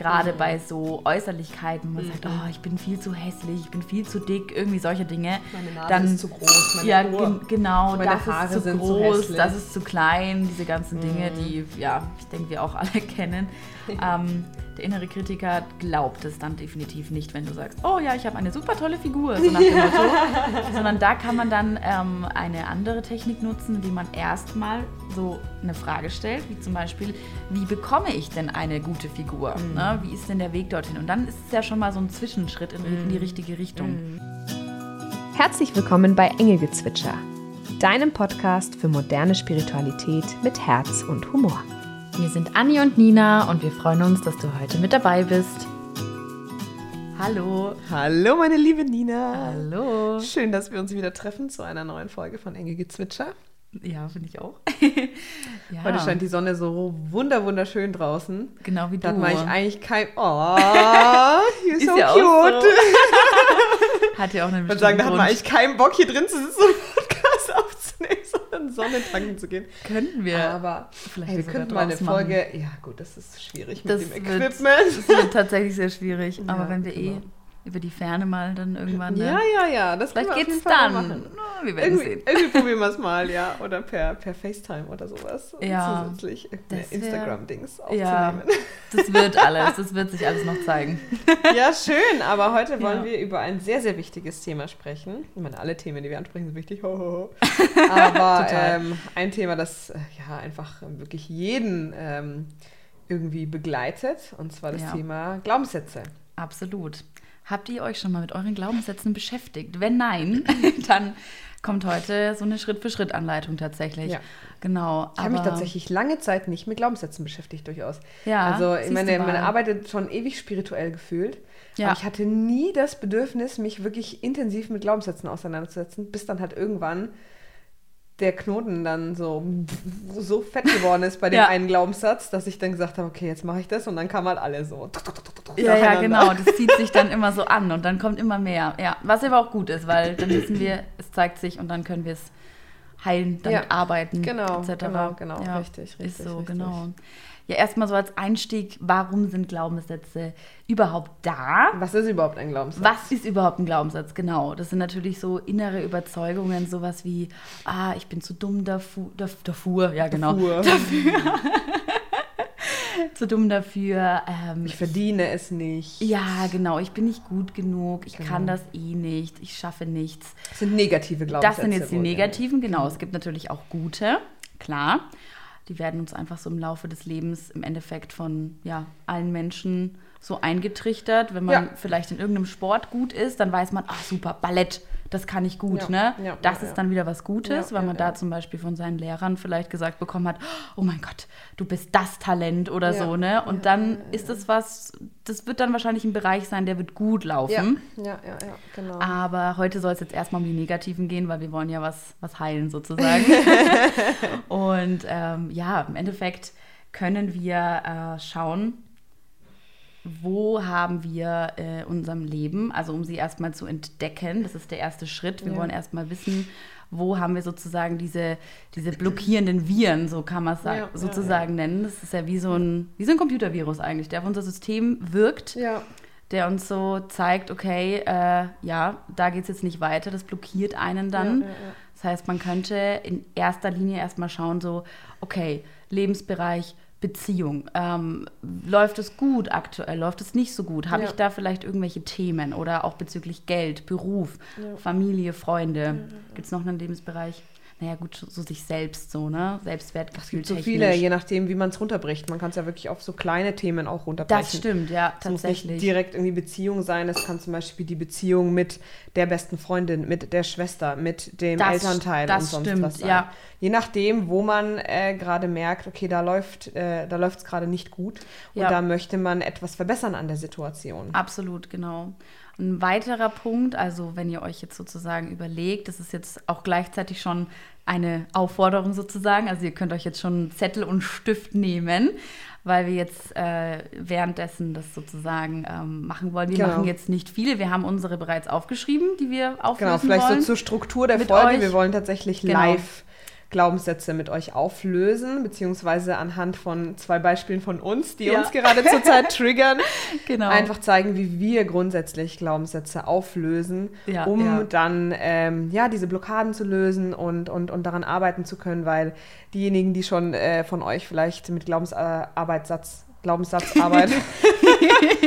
gerade bei so Äußerlichkeiten, wo man sagt, oh, ich bin viel zu hässlich, ich bin viel zu dick, irgendwie solche Dinge. Meine Nase dann, ist zu groß, meine ja, Ohr- gen genau, meine das Haare ist zu sind zu groß. Mhm. das ist zu klein, diese ganzen Dinge, die, ja, ich denke, wir auch alle kennen. ähm, der innere Kritiker glaubt es dann definitiv nicht, wenn du sagst, oh ja, ich habe eine super tolle Figur, so nach dem Motto. Sondern da kann man dann ähm, eine andere Technik nutzen, indem man erstmal so eine Frage stellt, wie zum Beispiel, wie bekomme ich denn eine gute Figur? Mhm. Ne? Wie ist denn der Weg dorthin? Und dann ist es ja schon mal so ein Zwischenschritt in, in die Mhm. richtige Richtung. Herzlich willkommen bei Engelgezwitscher, deinem Podcast für moderne Spiritualität mit Herz und Humor. Wir sind Anni und Nina und wir freuen uns, dass du heute mit dabei bist. Hallo. Hallo, meine liebe Nina. Hallo. Schön, dass wir uns wieder treffen zu einer neuen Folge von Enge Gezwitscher. Ja, finde ich auch. ja, Heute scheint die Sonne so wunder wunderschön draußen. genau wie Da du. hat man eigentlich, eigentlich kein. Oh, you're Ist so ja auch cute. so. Hat ja auch einen Ich würde sagen, da hat man eigentlich keinen Bock, hier drin zu sitzen und einen Podcast aufzunehmen, sondern Sonne tanken zu gehen. Könnten wir. Aber vielleicht hey, wir könnten mal eine machen. Folge. Ja, gut, das ist schwierig mit Das dem wird- Equipment. Das wird tatsächlich sehr schwierig. Aber Ja, wenn wir genau. eh über die Ferne mal dann irgendwann. ne? Ja, ja, ja, das Vielleicht jeden Fall dann. Na, wir werden Irgendwie, sehen. irgendwie probieren wir es mal, ja. Oder per, per FaceTime oder sowas. Ja, Zusätzlich Instagram-Dings Ja, aufzunehmen. das wird alles. Das wird sich alles noch zeigen. Ja. schön. Aber heute wollen Ja. wir über ein sehr, sehr wichtiges Thema sprechen. Ich meine, alle Themen, die wir ansprechen, sind wichtig. Ho, ho, ho. Aber ähm, ein Thema, das äh, ja einfach wirklich jeden ähm, irgendwie begleitet. Und zwar das Ja. Thema Glaubenssätze. Absolut. Habt ihr euch schon mal mit euren Glaubenssätzen beschäftigt? Wenn nein, dann kommt heute so eine Schritt-für-Schritt-Anleitung tatsächlich. Ja. Genau. Ich habe mich tatsächlich lange Zeit nicht mit Glaubenssätzen beschäftigt, durchaus. Ja, also ich meine, man arbeitet schon ewig spirituell gefühlt. Ja. Aber ich hatte nie das Bedürfnis, mich wirklich intensiv mit Glaubenssätzen auseinanderzusetzen, bis dann halt irgendwann der Knoten dann so, so fett geworden ist bei dem Ja. einen Glaubenssatz, dass ich dann gesagt habe, okay, jetzt mache ich das und dann kam halt alle so. Ja, ja, genau. Das zieht sich dann immer so an und dann kommt immer mehr. Ja, was aber auch gut ist, weil dann wissen wir, es zeigt sich und dann können wir es heilen, damit Ja, arbeiten, genau, etc. genau, genau, ja, richtig, richtig, Ist so, richtig. genau. Ja, erstmal so als Einstieg, warum sind Glaubenssätze überhaupt da? Was ist überhaupt ein Glaubenssatz? Was ist überhaupt ein Glaubenssatz? Genau, das sind natürlich so innere Überzeugungen, sowas wie, ah, ich bin zu dumm dafür, dafür, ja genau, Fuhr. zu dumm dafür. Ähm, Ich verdiene es nicht. ja, genau, ich bin nicht gut genug, ich kann Genau. das eh nicht, ich schaffe nichts. Das sind negative Das Glaubenssätze. sind jetzt die negativen, genau. Es gibt natürlich auch gute, klar. Die werden uns einfach so im Laufe des Lebens im Endeffekt von ja, allen Menschen so eingetrichtert. Wenn man Ja. vielleicht in irgendeinem Sport gut ist, dann weiß man, ach super, Ballett, das kann ich gut, Ja, ne? ja, das ja, ist dann wieder was Gutes, weil man da zum Beispiel von seinen Lehrern vielleicht gesagt bekommen hat, oh mein Gott, du bist das Talent oder so, ne? Und dann ist das was, das wird dann wahrscheinlich ein Bereich sein, der wird gut laufen. Ja, ja, ja, ja, genau. Aber heute soll es jetzt erstmal um die Negativen gehen, weil wir wollen ja was, was heilen sozusagen. Und ähm, ja, im Endeffekt können wir äh, schauen, wo haben wir äh, unserem Leben, also um sie erstmal zu entdecken, das ist der erste Schritt. Wir Ja. wollen erstmal wissen, wo haben wir sozusagen diese, diese blockierenden Viren, so kann man es Ja, ja, sozusagen nennen. Das ist ja wie so, ein, wie so ein Computervirus eigentlich, der auf unser System wirkt ja, der uns so zeigt, okay, äh, ja, da geht es jetzt nicht weiter, das blockiert einen dann. Ja, ja, ja. Das heißt, man könnte in erster Linie erstmal schauen, so, okay, Lebensbereich, Beziehung, ähm, läuft es gut aktuell, läuft es nicht so gut? Habe Ja. ich da vielleicht irgendwelche Themen oder auch bezüglich Geld, Beruf, Familie, Freunde? Gibt es noch einen Lebensbereich? Naja, gut, so sich selbst so, ne? Selbstwertgefühl gibt so viele, je nachdem, wie man es runterbricht. Man kann es ja wirklich auf so kleine Themen auch runterbrechen. Das stimmt, ja, Es muss tatsächlich. nicht direkt irgendwie Beziehung sein. Es kann zum Beispiel die Beziehung mit der besten Freundin, mit der Schwester, mit dem Das- Elternteil das und sonst stimmt, was sein. ja. Je nachdem, wo man äh, gerade merkt, okay, da läuft äh, da läuft es gerade nicht gut und Ja. da möchte man etwas verbessern an der Situation. Absolut, genau. Ein weiterer Punkt, also wenn ihr euch jetzt sozusagen überlegt, das ist jetzt auch gleichzeitig schon eine Aufforderung sozusagen, also ihr könnt euch jetzt schon Zettel und Stift nehmen, weil wir jetzt äh, währenddessen das sozusagen ähm, machen wollen. Wir Genau. machen jetzt nicht viele, wir haben unsere bereits aufgeschrieben, die wir auflösen Genau, vielleicht wollen. so zur Struktur der Folge. euch. Wir wollen tatsächlich Genau. live Glaubenssätze mit euch auflösen, beziehungsweise anhand von zwei Beispielen von uns, die Ja. uns gerade zurzeit triggern, Genau. einfach zeigen, wie wir grundsätzlich Glaubenssätze auflösen, Ja, um ja. dann ähm, ja diese Blockaden zu lösen und, und, und daran arbeiten zu können, weil diejenigen, die schon äh, von euch vielleicht mit Glaubensarbeitssatz, Glaubenssatzarbeit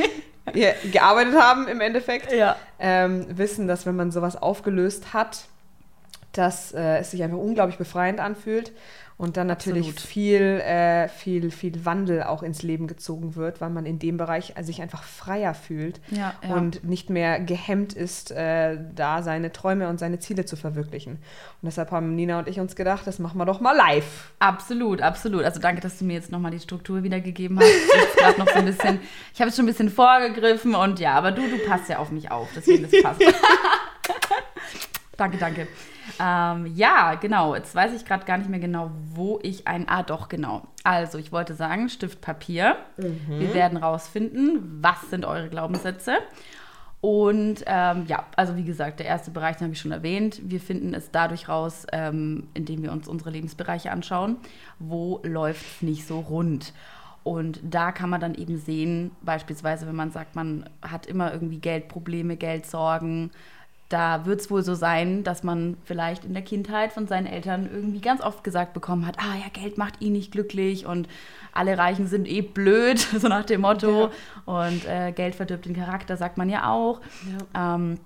ja, gearbeitet haben im Endeffekt, Ja. ähm, wissen, dass wenn man sowas aufgelöst hat, dass äh, es sich einfach unglaublich befreiend anfühlt und dann natürlich Absolut. viel, äh, viel, viel Wandel auch ins Leben gezogen wird, weil man in dem Bereich sich einfach freier fühlt Ja, ja. und nicht mehr gehemmt ist, äh, da seine Träume und seine Ziele zu verwirklichen. Und deshalb haben Nina und ich uns gedacht, das machen wir doch mal live. Absolut, absolut. Also danke, dass du mir jetzt nochmal die Struktur wiedergegeben hast. Jetzt grad noch so ein bisschen, ich habe jetzt schon ein bisschen vorgegriffen und ja, aber du, du passt ja auf mich auf, deswegen das passt. danke, danke. Ähm, ja, genau. Jetzt weiß ich gerade gar nicht mehr genau, wo ich ein. Ah, doch, genau. Also, ich wollte sagen, Stift, Papier. Wir werden rausfinden, was sind eure Glaubenssätze. Und ähm, ja, also wie gesagt, der erste Bereich, den habe ich schon erwähnt. Wir finden es dadurch raus, ähm, indem wir uns unsere Lebensbereiche anschauen, wo läuft es nicht so rund. Und da kann man dann eben sehen, beispielsweise, wenn man sagt, man hat immer irgendwie Geldprobleme, Geldsorgen, da wird es wohl so sein, dass man vielleicht in der Kindheit von seinen Eltern irgendwie ganz oft gesagt bekommen hat, ah ja, Geld macht ihn nicht glücklich und alle Reichen sind eh blöd, so nach dem Motto. Und äh, Geld verdirbt den Charakter, sagt man ja auch. Ähm,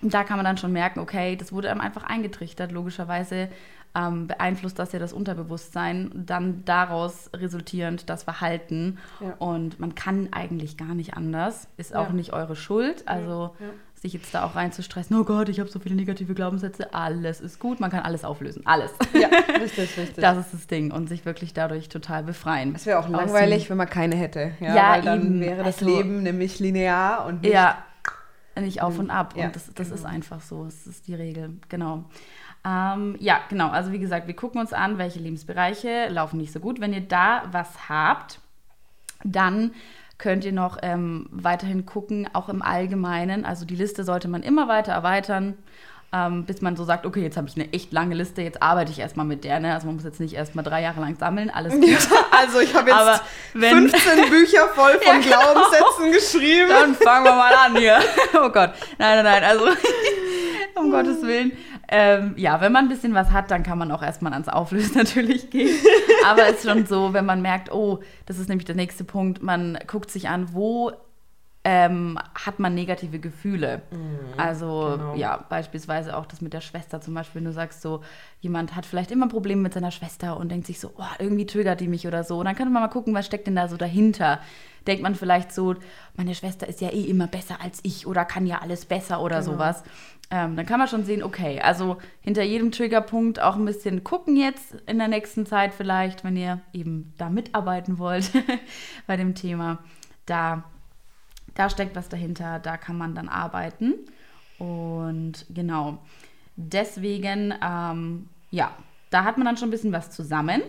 da kann man dann schon merken, okay, das wurde einem einfach eingetrichtert. Logischerweise ähm, beeinflusst das ja das Unterbewusstsein, dann daraus resultierend das Verhalten. Ja. Und man kann eigentlich gar nicht anders. Ist auch Ja. nicht eure Schuld. Also Ja. Sich jetzt da auch reinzustressen, oh Gott, ich habe so viele negative Glaubenssätze, alles ist gut, man kann alles auflösen. Alles. Ja, richtig, richtig. Das ist das Ding und sich wirklich dadurch total befreien. Es wäre auch langweilig, wenn man keine hätte. Ja, Ja, weil dann eben. wäre das Also- Leben nämlich linear und nicht Ja, nicht auf und ab. Ja, und das, das ist genau. einfach so. Das ist die Regel. Genau. Ähm, ja, genau. Also wie gesagt, wir gucken uns an, welche Lebensbereiche laufen nicht so gut. Wenn ihr da was habt, dann könnt ihr noch ähm, weiterhin gucken, auch im Allgemeinen. Also die Liste sollte man immer weiter erweitern, ähm, bis man so sagt, okay, jetzt habe ich eine echt lange Liste, jetzt arbeite ich erstmal mit der. Ne? Also man muss jetzt nicht erstmal drei Jahre lang sammeln, alles gut. Also ich habe jetzt Aber wenn- 15 Bücher voll von Ja, genau. Glaubenssätzen geschrieben. Dann fangen wir mal an hier. Oh Gott. Nein, nein, nein. Also, um Gottes Willen. Ähm, ja, wenn man ein bisschen was hat, dann kann man auch erstmal ans Auflösen natürlich gehen. Aber es ist schon so, wenn man merkt, oh, das ist nämlich der nächste Punkt, man guckt sich an, wo ähm, hat man negative Gefühle. also genau. ja, beispielsweise auch das mit der Schwester zum Beispiel, wenn du sagst so, jemand hat vielleicht immer Probleme mit seiner Schwester und denkt sich so, oh, irgendwie triggert die mich oder so. Und dann kann man mal gucken, was steckt denn da so dahinter. Denkt man vielleicht so, meine Schwester ist ja eh immer besser als ich oder kann ja alles besser oder Genau. sowas. Ähm, dann kann man schon sehen, okay, also hinter jedem Triggerpunkt auch ein bisschen gucken jetzt in der nächsten Zeit vielleicht, wenn ihr eben da mitarbeiten wollt bei dem Thema. Da da steckt was dahinter, da kann man dann arbeiten. Und genau, deswegen, ähm, ja, da hat man dann schon ein bisschen was zusammen.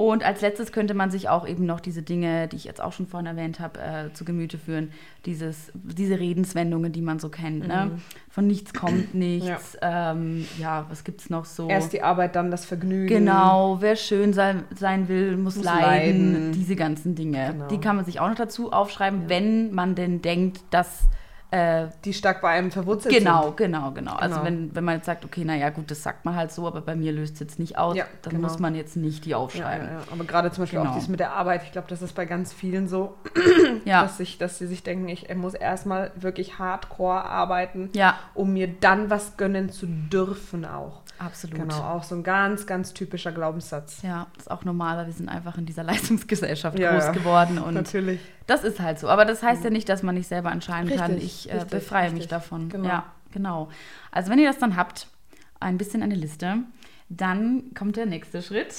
Und als letztes könnte man sich auch eben noch diese Dinge, die ich jetzt auch schon vorhin erwähnt habe, äh, zu Gemüte führen. Dieses, diese Redenswendungen, die man so kennt. Ne? Von nichts kommt nichts. Ja, ähm, ja was gibt's noch so? Erst die Arbeit, dann das Vergnügen. Genau, wer schön sein, sein will, muss, Muss leiden. leiden. Diese ganzen Dinge. Genau. Die kann man sich auch noch dazu aufschreiben, wenn man denn denkt, dass. Äh, Die stark bei einem verwurzelt genau, sind. genau, genau, Also Genau. wenn, wenn man jetzt sagt, okay, naja gut, das sagt man halt so, aber bei mir löst es jetzt nicht aus, Ja, dann genau. muss man jetzt nicht die aufschreiben. ja, ja. Aber gerade zum Beispiel Genau. auch dies mit der Arbeit, ich glaube, das ist bei ganz vielen so, dass, sich, dass sie sich denken, ich muss erstmal wirklich hardcore arbeiten, um mir dann was gönnen zu dürfen auch. Absolut. Genau, auch so ein ganz, ganz typischer Glaubenssatz. Ja, ist auch normal, weil wir sind einfach in dieser Leistungsgesellschaft Ja, groß geworden und Natürlich. Das ist halt so. Aber das heißt ja nicht, dass man nicht selber entscheiden kann. Richtig, Ich äh, richtig, befreie mich richtig. davon. Genau. Ja, genau. Also wenn ihr das dann habt, ein bisschen eine Liste, dann kommt der nächste Schritt.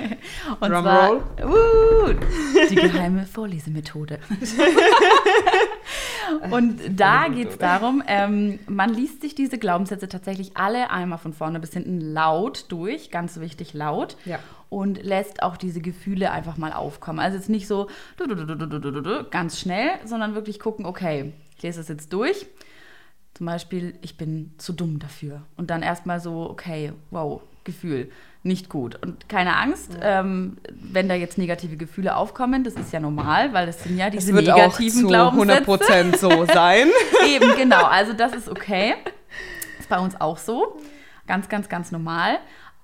Und Drumroll. zwar uh, die geheime Vorlesemethode. Und da geht es darum, ähm, man liest sich diese Glaubenssätze tatsächlich alle einmal von vorne bis hinten laut durch, ganz wichtig laut. Ja. Und lässt auch diese Gefühle einfach mal aufkommen. Also jetzt nicht so ganz schnell, sondern wirklich gucken, okay, ich lese das jetzt durch zum Beispiel, ich bin zu dumm dafür. Und dann erstmal so, okay, wow, Gefühl. nicht gut. Und keine Angst, ähm, wenn da jetzt negative Gefühle aufkommen, das ist ja normal, weil es sind ja diese Das wird negativen auch zu Glaubenssätze. 100% so sein. Eben, genau. Also das ist okay. Ist bei uns auch so. Ganz, ganz, ganz normal.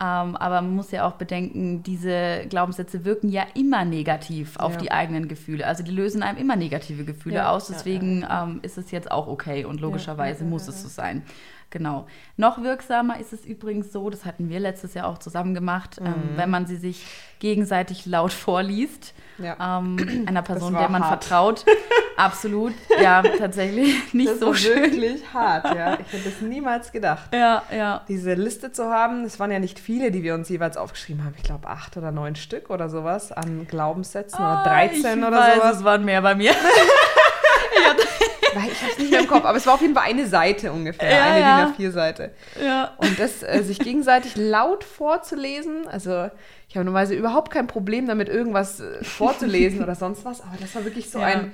Ähm, aber man muss ja auch bedenken, diese Glaubenssätze wirken ja immer negativ auf Ja. die eigenen Gefühle. Also die lösen einem immer negative Gefühle Ja, aus. ja, Deswegen Ähm, ist es jetzt auch okay und logischerweise ja, ja, muss ja, es so sein. Genau. Noch wirksamer ist es übrigens so, das hatten wir letztes Jahr auch zusammen gemacht, ähm, Mhm. wenn man sie sich gegenseitig laut vorliest. Ja. Ähm, einer Person, der man hart. vertraut. Absolut. Ja, tatsächlich nicht Das so war schön. wirklich hart, ja. Ich hätte es niemals gedacht. Ja, ja. Diese Liste zu haben, es waren ja nicht viele, die wir uns jeweils aufgeschrieben haben. Ich glaube, acht oder neun Stück oder sowas an Glaubenssätzen oder 13 Ah, ich oder weiß, sowas. Es waren mehr bei mir. Weil ich habe es nicht mehr im Kopf, aber es war auf jeden Fall eine Seite ungefähr, Ja, eine ja. DIN A4-Seite. ja. Und das äh, sich gegenseitig laut vorzulesen, also ich habe normalerweise überhaupt kein Problem damit, irgendwas äh, vorzulesen oder sonst was, aber das war wirklich so ein.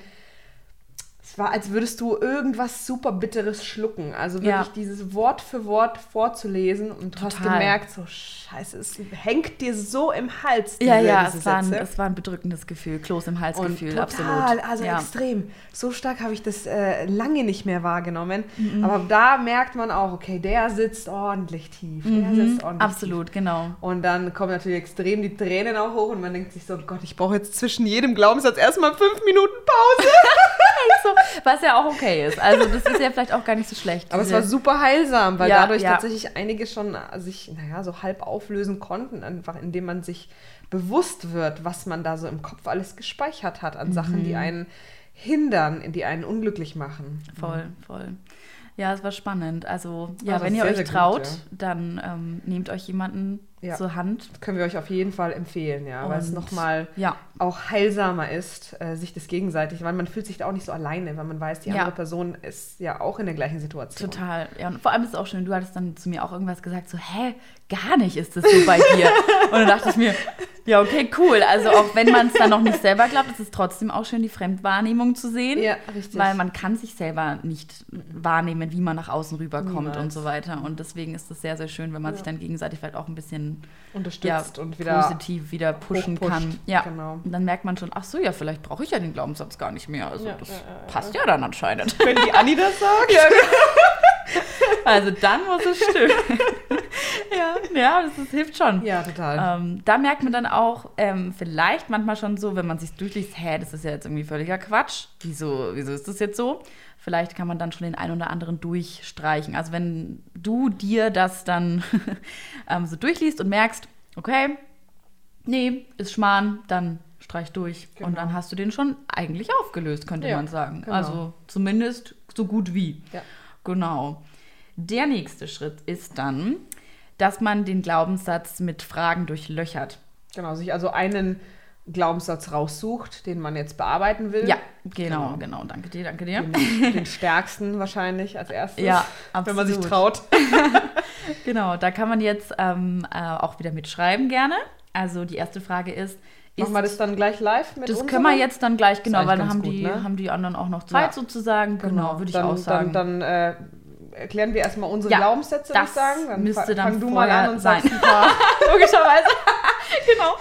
Es war, als würdest du irgendwas super Bitteres schlucken. Also wirklich Ja. dieses Wort für Wort vorzulesen und du hast Total. gemerkt, so scheiße, es hängt dir so im Hals. Ja, diese- ja, diese es war, ein, es war ein bedrückendes Gefühl, Kloß im Hals-Gefühl, total, absolut. also ja. extrem. So stark habe ich das äh, lange nicht mehr wahrgenommen. Mhm. Aber da merkt man auch, okay, der sitzt ordentlich tief. Der Mhm, sitzt ordentlich absolut, genau. Tief. Und dann kommen natürlich extrem die Tränen auch hoch und man denkt sich so, oh Gott, ich brauche jetzt zwischen jedem Glaubenssatz erstmal fünf Minuten Pause. So, was ja auch okay ist. Also das ist ja vielleicht auch gar nicht so schlecht. Aber es war super heilsam, weil Ja, dadurch ja. tatsächlich einige schon äh, sich, naja, so halb auflösen konnten, einfach indem man sich bewusst wird, was man da so im Kopf alles gespeichert hat an Sachen, Mhm. die einen hindern, die einen unglücklich machen. Voll, voll. Ja, es war spannend. Also, ja, Also wenn ihr sehr, euch sehr gut, traut, ja. dann ähm, nehmt euch jemanden Ja. zur Hand. Können wir euch auf jeden Fall empfehlen, ja, weil es nochmal Ja, auch heilsamer ist, äh, sich das gegenseitig, weil man fühlt sich da auch nicht so alleine, weil man weiß, die Ja. andere Person ist ja auch in der gleichen Situation. total. Ja, und vor allem ist es auch schön, du hattest dann zu mir auch irgendwas gesagt, so, hä, gar nicht ist das so bei dir. und dann dachte ich mir, ja, okay, cool. Also auch wenn man es dann noch nicht selber glaubt, ist es trotzdem auch schön, die Fremdwahrnehmung zu sehen. Ja, richtig. Weil man kann sich selber nicht wahrnehmen, wie man nach außen rüberkommt Niemals. und so weiter. Und deswegen ist es sehr, sehr schön, wenn man sich dann gegenseitig vielleicht auch ein bisschen Unterstützt ja, und wieder positiv wieder pushen kann. Ja. Genau. Und dann merkt man schon, ach so, ja, vielleicht brauche ich ja den Glaubenssatz gar nicht mehr. Also Ja, das ja, ja, ja. passt ja dann anscheinend. Wenn die Anni das sagt. Also dann muss es stimmen. ja, ja, das, ist, hilft schon. Ja, total. Ähm, da merkt man dann auch ähm, vielleicht manchmal schon so, wenn man sich durchliest, hä, das ist ja jetzt irgendwie völliger Quatsch. Wieso, wieso ist das jetzt so? Vielleicht kann man dann schon den einen oder anderen durchstreichen. Also wenn du dir das dann ähm, so durchliest und merkst, okay, nee, ist Schmarrn, dann streich durch. Und Genau. dann hast du den schon eigentlich aufgelöst, könnte Ja, man sagen. genau. Also zumindest so gut wie. Ja. Genau. Der nächste Schritt ist dann, dass man den Glaubenssatz mit Fragen durchlöchert. Genau, sich also einen Glaubenssatz raussucht, den man jetzt bearbeiten will. Ja, genau, Genau. genau. Danke dir, danke dir. Den, den stärksten wahrscheinlich als erstes. Ja, Wenn man sich absolut. traut. Genau, da kann man jetzt ähm, äh, auch wieder mitschreiben gerne. Also die erste Frage ist Machen wir das dann gleich live mit das uns? können wir jetzt dann gleich, genau, weil dann haben, gut, die, ne? haben die anderen auch noch Zeit Ja. sozusagen. Genau, würde ich dann, auch sagen. Dann, dann äh, erklären wir erstmal unsere Ja, Glaubenssätze, würde ich sagen. Dann müsste dann fang du mal an und sein. sagst ein paar, Logischerweise. genau.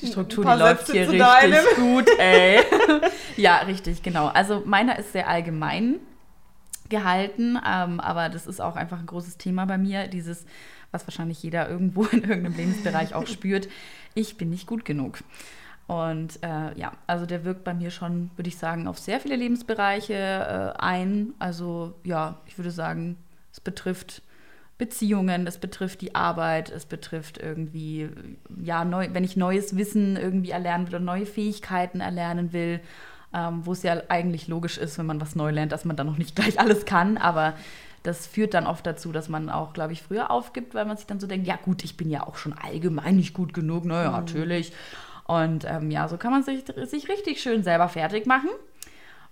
Die Struktur, die läuft Sätze hier richtig deinem. gut, ey. ja, richtig, genau. Also meiner ist sehr allgemein gehalten, ähm, aber das ist auch einfach ein großes Thema bei mir, dieses, was wahrscheinlich jeder irgendwo in irgendeinem Lebensbereich auch spürt, ich bin nicht gut genug. Und äh, ja, also der wirkt bei mir schon, würde ich sagen, auf sehr viele Lebensbereiche äh, ein. Also ja, ich würde sagen, es betrifft Beziehungen, es betrifft die Arbeit, es betrifft irgendwie, ja, neu, wenn ich neues Wissen irgendwie erlernen will oder neue Fähigkeiten erlernen will, ähm, wo es ja eigentlich logisch ist, wenn man was neu lernt, dass man dann noch nicht gleich alles kann, aber das führt dann oft dazu, dass man auch, glaube ich, früher aufgibt, weil man sich dann so denkt, ja gut, ich bin ja auch schon allgemein nicht gut genug, naja, natürlich. Und ähm, ja, so kann man sich, sich richtig schön selber fertig machen.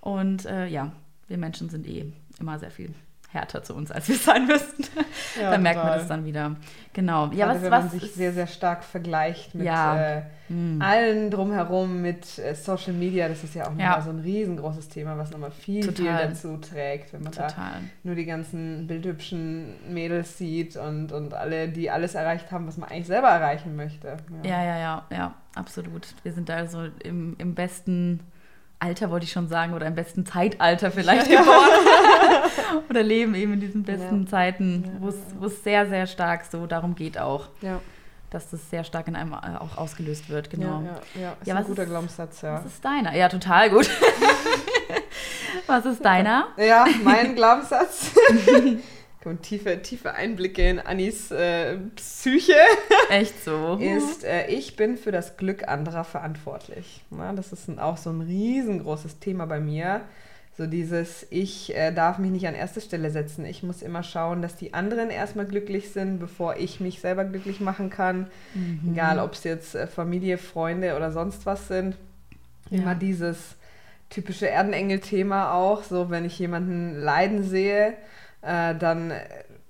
Und äh, ja, wir Menschen sind eh immer sehr viel härter zu uns, als wir sein müssten. Ja, da merkt man das dann wieder. Genau. Ja, Gerade was, wenn was man sich ist- sehr, sehr stark vergleicht mit Ja. äh, Hm. allen drumherum, mit äh, Social Media. Das ist ja auch Ja. nochmal so ein riesengroßes Thema, was nochmal viel, viel dazu trägt, wenn man da Total. nur die ganzen bildhübschen Mädels sieht und, und alle, die alles erreicht haben, was man eigentlich selber erreichen möchte. Ja, ja, ja, ja, absolut. Wir sind da so im, im besten Alter, wollte ich schon sagen, oder im besten Zeitalter vielleicht geboren. oder leben eben in diesen besten Ja. Zeiten, wo es sehr, sehr stark so darum geht auch, ja. dass das sehr stark in einem äh, auch ausgelöst wird, genau. Ja, ja, ja. Ist Ja, ein guter ist- Glaubenssatz, ja. Was ist deiner? Ja, total gut. was ist deiner? Ja, mein Glaubenssatz. Kommen tiefe, tiefe Einblicke in Annis äh, Psyche. Echt so. Ist, äh, ich bin für das Glück anderer verantwortlich. Na, das ist ein, auch so ein riesengroßes Thema bei mir. So dieses, ich äh, darf mich nicht an erste Stelle setzen. Ich muss immer schauen, dass die anderen erstmal glücklich sind, bevor ich mich selber glücklich machen kann. Mhm. Egal, ob es jetzt äh, Familie, Freunde oder sonst was sind. Ja. Immer dieses typische Erdenengel-Thema auch. So, wenn ich jemanden leiden sehe, äh, dann äh,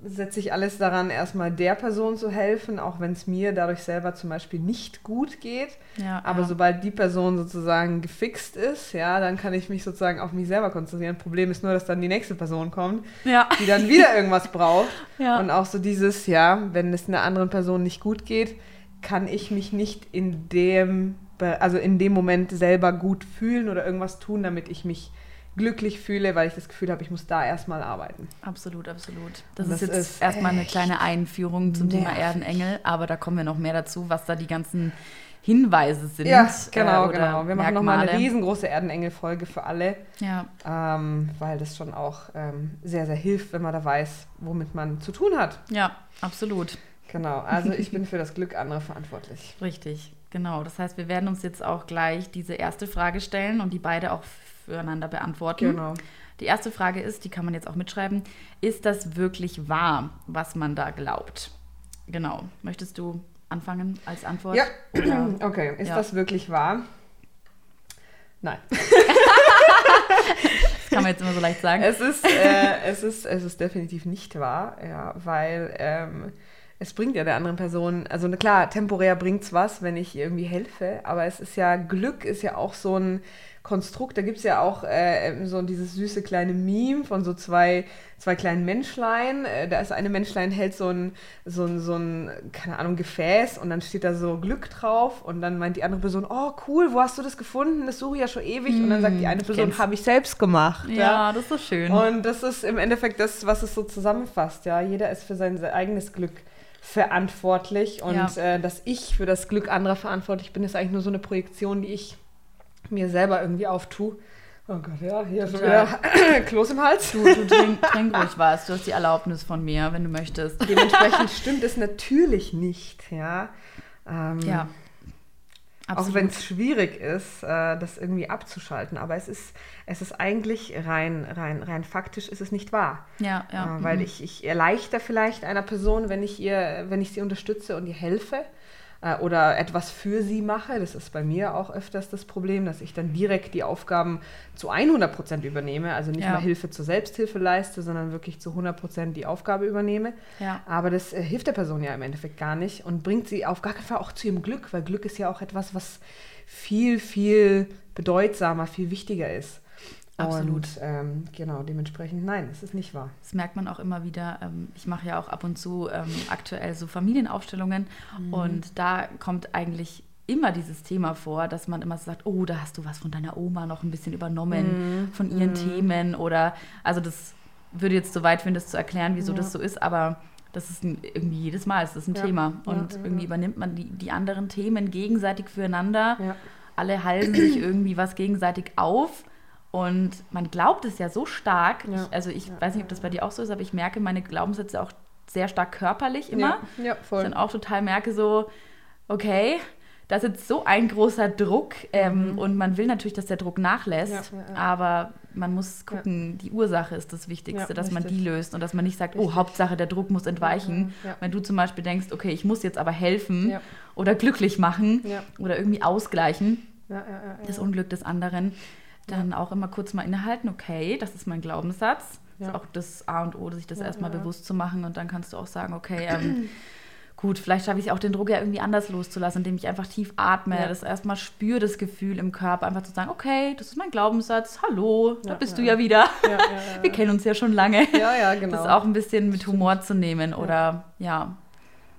setze ich alles daran, erstmal der Person zu helfen, auch wenn es mir dadurch selber zum Beispiel nicht gut geht. Ja, Aber ja. sobald die Person sozusagen gefixt ist, ja, dann kann ich mich sozusagen auf mich selber konzentrieren. Problem ist nur, dass dann die nächste Person kommt, ja. die dann wieder irgendwas braucht. Und auch so dieses, ja, wenn es einer anderen Person nicht gut geht, kann ich mich nicht in dem, also in dem Moment selber gut fühlen oder irgendwas tun, damit ich mich glücklich fühle, weil ich das Gefühl habe, ich muss da erstmal arbeiten. Absolut, absolut. Das, Das ist jetzt ist erstmal eine kleine Einführung zum Thema nervig. Erdenengel, aber da kommen wir noch mehr dazu, was da die ganzen Hinweise sind. Ja, genau, äh, genau. Wir machen nochmal eine riesengroße Erdenengel-Folge für alle, Ja, ähm, weil das schon auch ähm, sehr, sehr hilft, wenn man da weiß, womit man zu tun hat. ja, absolut. Genau, also ich bin für das Glück anderer verantwortlich. Richtig, genau. Das heißt, wir werden uns jetzt auch gleich diese erste Frage stellen und die beide auch füreinander beantworten. Genau. Die erste Frage ist, die kann man jetzt auch mitschreiben, ist das wirklich wahr, was man da glaubt? Genau. Möchtest du anfangen als Antwort? Ja, Oder? okay. Ist Ja. das wirklich wahr? Nein. Das kann man jetzt immer so leicht sagen. Es ist, äh, es ist, es ist definitiv nicht wahr, ja, weil ähm, es bringt ja der anderen Person, also klar, temporär bringt es was, wenn ich irgendwie helfe, aber es ist ja, Glück ist ja auch so ein Konstrukt, da gibt es ja auch äh, so dieses süße kleine Meme von so zwei, zwei kleinen Menschlein, äh, da ist eine Menschlein hält so ein, so ein, so ein, keine Ahnung, Gefäß und dann steht da so Glück drauf und dann meint die andere Person, oh cool, wo hast du das gefunden, das suche ich ja schon ewig und dann sagt die eine ich Person, habe ich selbst gemacht. ja, das ist so schön. Und das ist im Endeffekt das, was es so zusammenfasst. Ja, jeder ist für sein eigenes Glück verantwortlich und Ja. äh, dass ich für das Glück anderer verantwortlich bin, ist eigentlich nur so eine Projektion, die ich mir selber irgendwie auftue. Oh Gott, ja, hier ist wieder Kloß im Hals. Du, du trink, trink ruhig was. Du hast die Erlaubnis von mir, wenn du möchtest. Dementsprechend stimmt es natürlich nicht, ja. Ähm, Ja. Auch wenn es schwierig ist, äh, das irgendwie abzuschalten. Aber es ist, es ist eigentlich rein, rein, rein faktisch ist es nicht wahr. Ja, ja. Äh, weil mhm. ich, ich erleichter vielleicht einer Person, wenn ich ihr, wenn ich sie unterstütze und ihr helfe äh, oder etwas für sie mache. Das ist bei mir auch öfters das Problem, dass ich dann direkt die Aufgaben zu 100 Prozent übernehme. Also nicht Ja. mal Hilfe zur Selbsthilfe leiste, sondern wirklich zu 100 Prozent die Aufgabe übernehme. Ja. Aber das äh, hilft der Person ja im Endeffekt gar nicht und bringt sie auf gar keinen Fall auch zu ihrem Glück, weil Glück ist ja auch etwas, was viel, viel bedeutsamer, viel wichtiger ist. Absolut. Und ähm, genau, dementsprechend nein, es ist nicht wahr. Das merkt man auch immer wieder. Ähm, ich mache ja auch ab und zu ähm, aktuell so Familienaufstellungen Mhm. und da kommt eigentlich immer dieses Thema vor, dass man immer sagt, oh, da hast du was von deiner Oma noch ein bisschen übernommen, Mhm. von ihren Themen oder, also das würde jetzt zu weit führen, das zu erklären, wieso Ja. das so ist, aber das ist ein, irgendwie jedes Mal ist das ein Ja. Thema und ja, irgendwie übernimmt man die, die anderen Themen gegenseitig füreinander alle halsen sich irgendwie was gegenseitig auf und man glaubt es ja so stark. Ja. Ich, also ich Ja, weiß nicht, ob das bei dir auch so ist, aber ich merke meine Glaubenssätze auch sehr stark körperlich immer. Ja, ja Ich voll. dann auch total merke so, okay, das ist jetzt so ein großer Druck ähm, und man will natürlich, dass der Druck nachlässt, Mhm. Ja, ja, ja. aber man muss gucken, die Ursache ist das Wichtigste, dass man richtig. die löst und dass man nicht sagt, oh, Richtig. Hauptsache der Druck muss entweichen. Wenn du zum Beispiel denkst, okay, ich muss jetzt aber helfen oder glücklich machen oder irgendwie ausgleichen, das. Unglück des anderen, dann auch immer kurz mal innehalten, okay, das ist mein Glaubenssatz. Das ist auch das A und O, sich das Ja, erstmal ja, ja. bewusst zu machen und dann kannst du auch sagen, okay, ähm, gut, vielleicht schaffe ich es auch den Druck ja irgendwie anders loszulassen, indem ich einfach tief atme, Ja. das erstmal spüre, das Gefühl im Körper, einfach zu sagen, okay, das ist mein Glaubenssatz, hallo, da Ja, bist ja. du ja wieder. Ja, ja, ja, Wir kennen uns ja schon lange. Ja, ja, genau. Das auch ein bisschen mit Humor zu nehmen oder ja.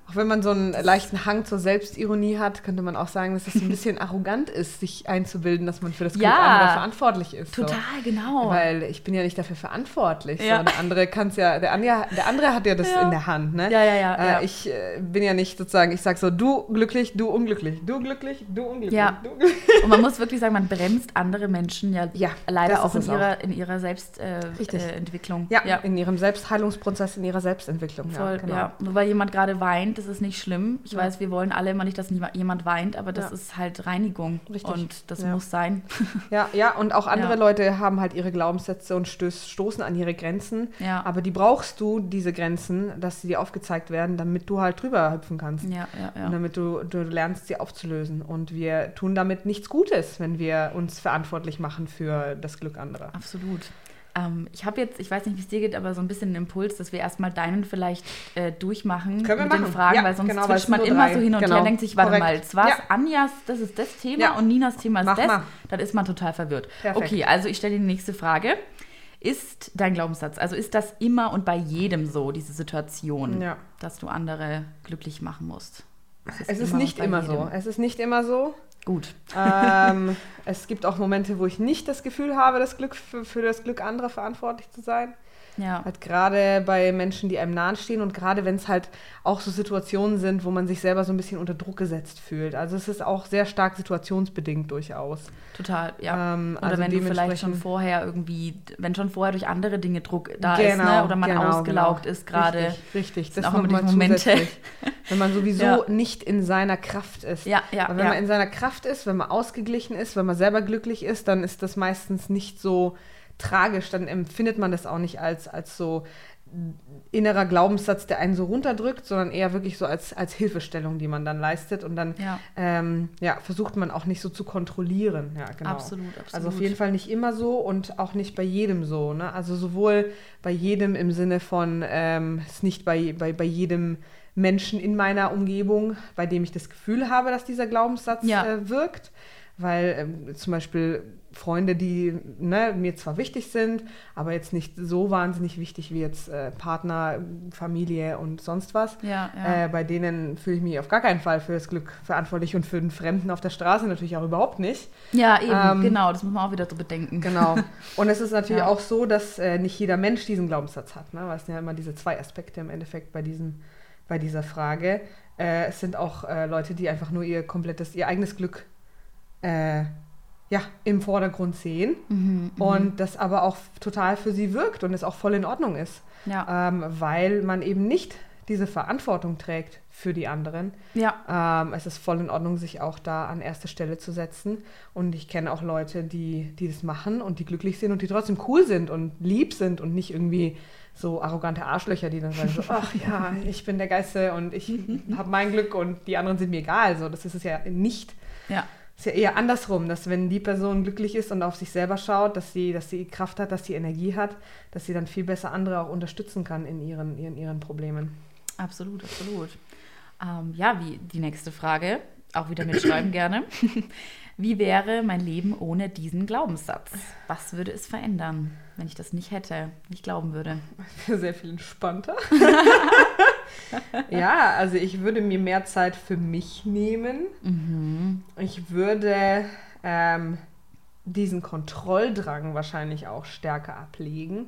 Auch wenn man so einen leichten Hang zur Selbstironie hat, könnte man auch sagen, dass es ein bisschen arrogant ist, sich einzubilden, dass man für das Glück Ja. anderer verantwortlich ist. Total, So. genau. Weil ich bin ja nicht dafür verantwortlich. Ja. So. Der andere kann's ja, der, Anja, der andere hat ja das Ja. in der Hand, ne? Ja, ja, ja, Äh, ja. Ich äh, bin ja nicht sozusagen, ich sag so, du glücklich, du unglücklich, du glücklich, du unglücklich, Ja. du glücklich. Und man muss wirklich sagen, man bremst andere Menschen ja, Ja, leider das auch in ihrer, in ihrer Selbstentwicklung. Äh, äh. Ja, in ihrem Selbstheilungsprozess, in ihrer Selbstentwicklung. Voll, ja, genau. ja. Nur weil jemand gerade weint, das ist nicht schlimm. Ich Ja. weiß, wir wollen alle immer nicht, dass jemand weint, aber das Ja. ist halt Reinigung. Richtig. Und das Ja. muss sein. Ja, ja, und auch andere. Leute haben halt ihre Glaubenssätze und stöß, stoßen an ihre Grenzen. Ja. Aber die brauchst du, diese Grenzen, dass sie dir aufgezeigt werden, damit du halt drüber hüpfen kannst. Ja, ja, Und ja. damit du, du lernst, sie aufzulösen. Und wir tun damit nichts Gutes, wenn wir uns verantwortlich machen für das Glück anderer. Absolut. Ähm, ich habe jetzt, ich weiß nicht, wie es dir geht, aber so ein bisschen einen Impuls, dass wir erstmal deinen vielleicht äh, durchmachen Können wir mit den machen. Fragen, Ja, weil sonst genau, switcht man immer drei. so hin und Genau. her, denkt sich, warte Korrekt. mal, jetzt war es Ja. Anjas, das ist das Thema Ja. und Ninas Thema ist Mach das, mal. dann ist man total verwirrt. Perfekt. Okay, also ich stelle die nächste Frage. Ist dein Glaubenssatz, also ist das immer und bei jedem so, diese Situation, dass du andere glücklich machen musst? Es ist nicht immer jedem. so. Es ist nicht immer so. Gut. ähm, es gibt auch Momente, wo ich nicht das Gefühl habe, das Glück für, für das Glück anderer verantwortlich zu sein. Ja. Halt gerade bei Menschen, die einem nahen stehen und gerade wenn es halt auch so Situationen sind, wo man sich selber so ein bisschen unter Druck gesetzt fühlt. Also es ist auch sehr stark situationsbedingt durchaus. Total, ja. Ähm, Oder also wenn du vielleicht schon vorher irgendwie, wenn schon vorher durch andere Dinge Druck da ist, Genau, ne? oder man genau, ausgelaugt genau. ist gerade. Richtig, richtig. sind Das auch immer die Momente. Wenn man sowieso Ja. nicht in seiner Kraft ist. Ja, ja, Weil wenn ja. man in seiner Kraft ist, wenn man ausgeglichen ist, wenn man selber glücklich ist, dann ist das meistens nicht so tragisch. Dann empfindet man das auch nicht als, als so innerer Glaubenssatz, der einen so runterdrückt, sondern eher wirklich so als, als Hilfestellung, die man dann leistet. Und dann Ja. ähm, ja, versucht man auch nicht so zu kontrollieren. Ja, genau. Absolut, absolut. Also auf jeden Fall nicht immer so und auch nicht bei jedem so. Ne? Also sowohl bei jedem im Sinne von, ähm, es ist nicht bei, bei, bei jedem Menschen in meiner Umgebung, bei dem ich das Gefühl habe, dass dieser Glaubenssatz Ja. äh, wirkt. Weil ähm, zum Beispiel Freunde, die ne, mir zwar wichtig sind, aber jetzt nicht so wahnsinnig wichtig wie jetzt äh, Partner, Familie und sonst was. Ja, ja. Äh, bei denen fühle ich mich auf gar keinen Fall für das Glück verantwortlich und für den Fremden auf der Straße natürlich auch überhaupt nicht. ja, eben, ähm, genau, das muss man auch wieder so bedenken. Genau. Und es ist natürlich Ja. auch so, dass äh, nicht jeder Mensch diesen Glaubenssatz hat. Ne? Weil es sind ja immer diese zwei Aspekte im Endeffekt bei, diesem, bei dieser Frage. Äh, es sind auch äh, Leute, die einfach nur ihr komplettes, ihr eigenes Glück äh, ja, im Vordergrund sehen Mhm, mhm. und das aber auch total für sie wirkt und es auch voll in Ordnung ist. ja, Ähm, weil man eben nicht diese Verantwortung trägt für die anderen. ja, Ähm, es ist voll in Ordnung, sich auch da an erste Stelle zu setzen. Und ich kenne auch Leute, die, die das machen und die glücklich sind und die trotzdem cool sind und lieb sind und nicht irgendwie so arrogante Arschlöcher, die dann sagen so, ach ja, ich bin der Geiste und ich habe mein Glück und die anderen sind mir egal. So, das ist es ja nicht. ja. Es ist ja eher andersrum, dass wenn die Person glücklich ist und auf sich selber schaut, dass sie, dass sie Kraft hat, dass sie Energie hat, dass sie dann viel besser andere auch unterstützen kann in ihren, ihren, ihren Problemen. Absolut, absolut. Ähm, ja, wie die nächste Frage, auch wieder mitschreiben gerne. Wie wäre mein Leben ohne diesen Glaubenssatz? Was würde es verändern, wenn ich das nicht hätte, nicht glauben würde? sehr viel entspannter. ja, also ich würde mir mehr Zeit für mich nehmen. Mhm. Ich würde ähm, diesen Kontrolldrang wahrscheinlich auch stärker ablegen.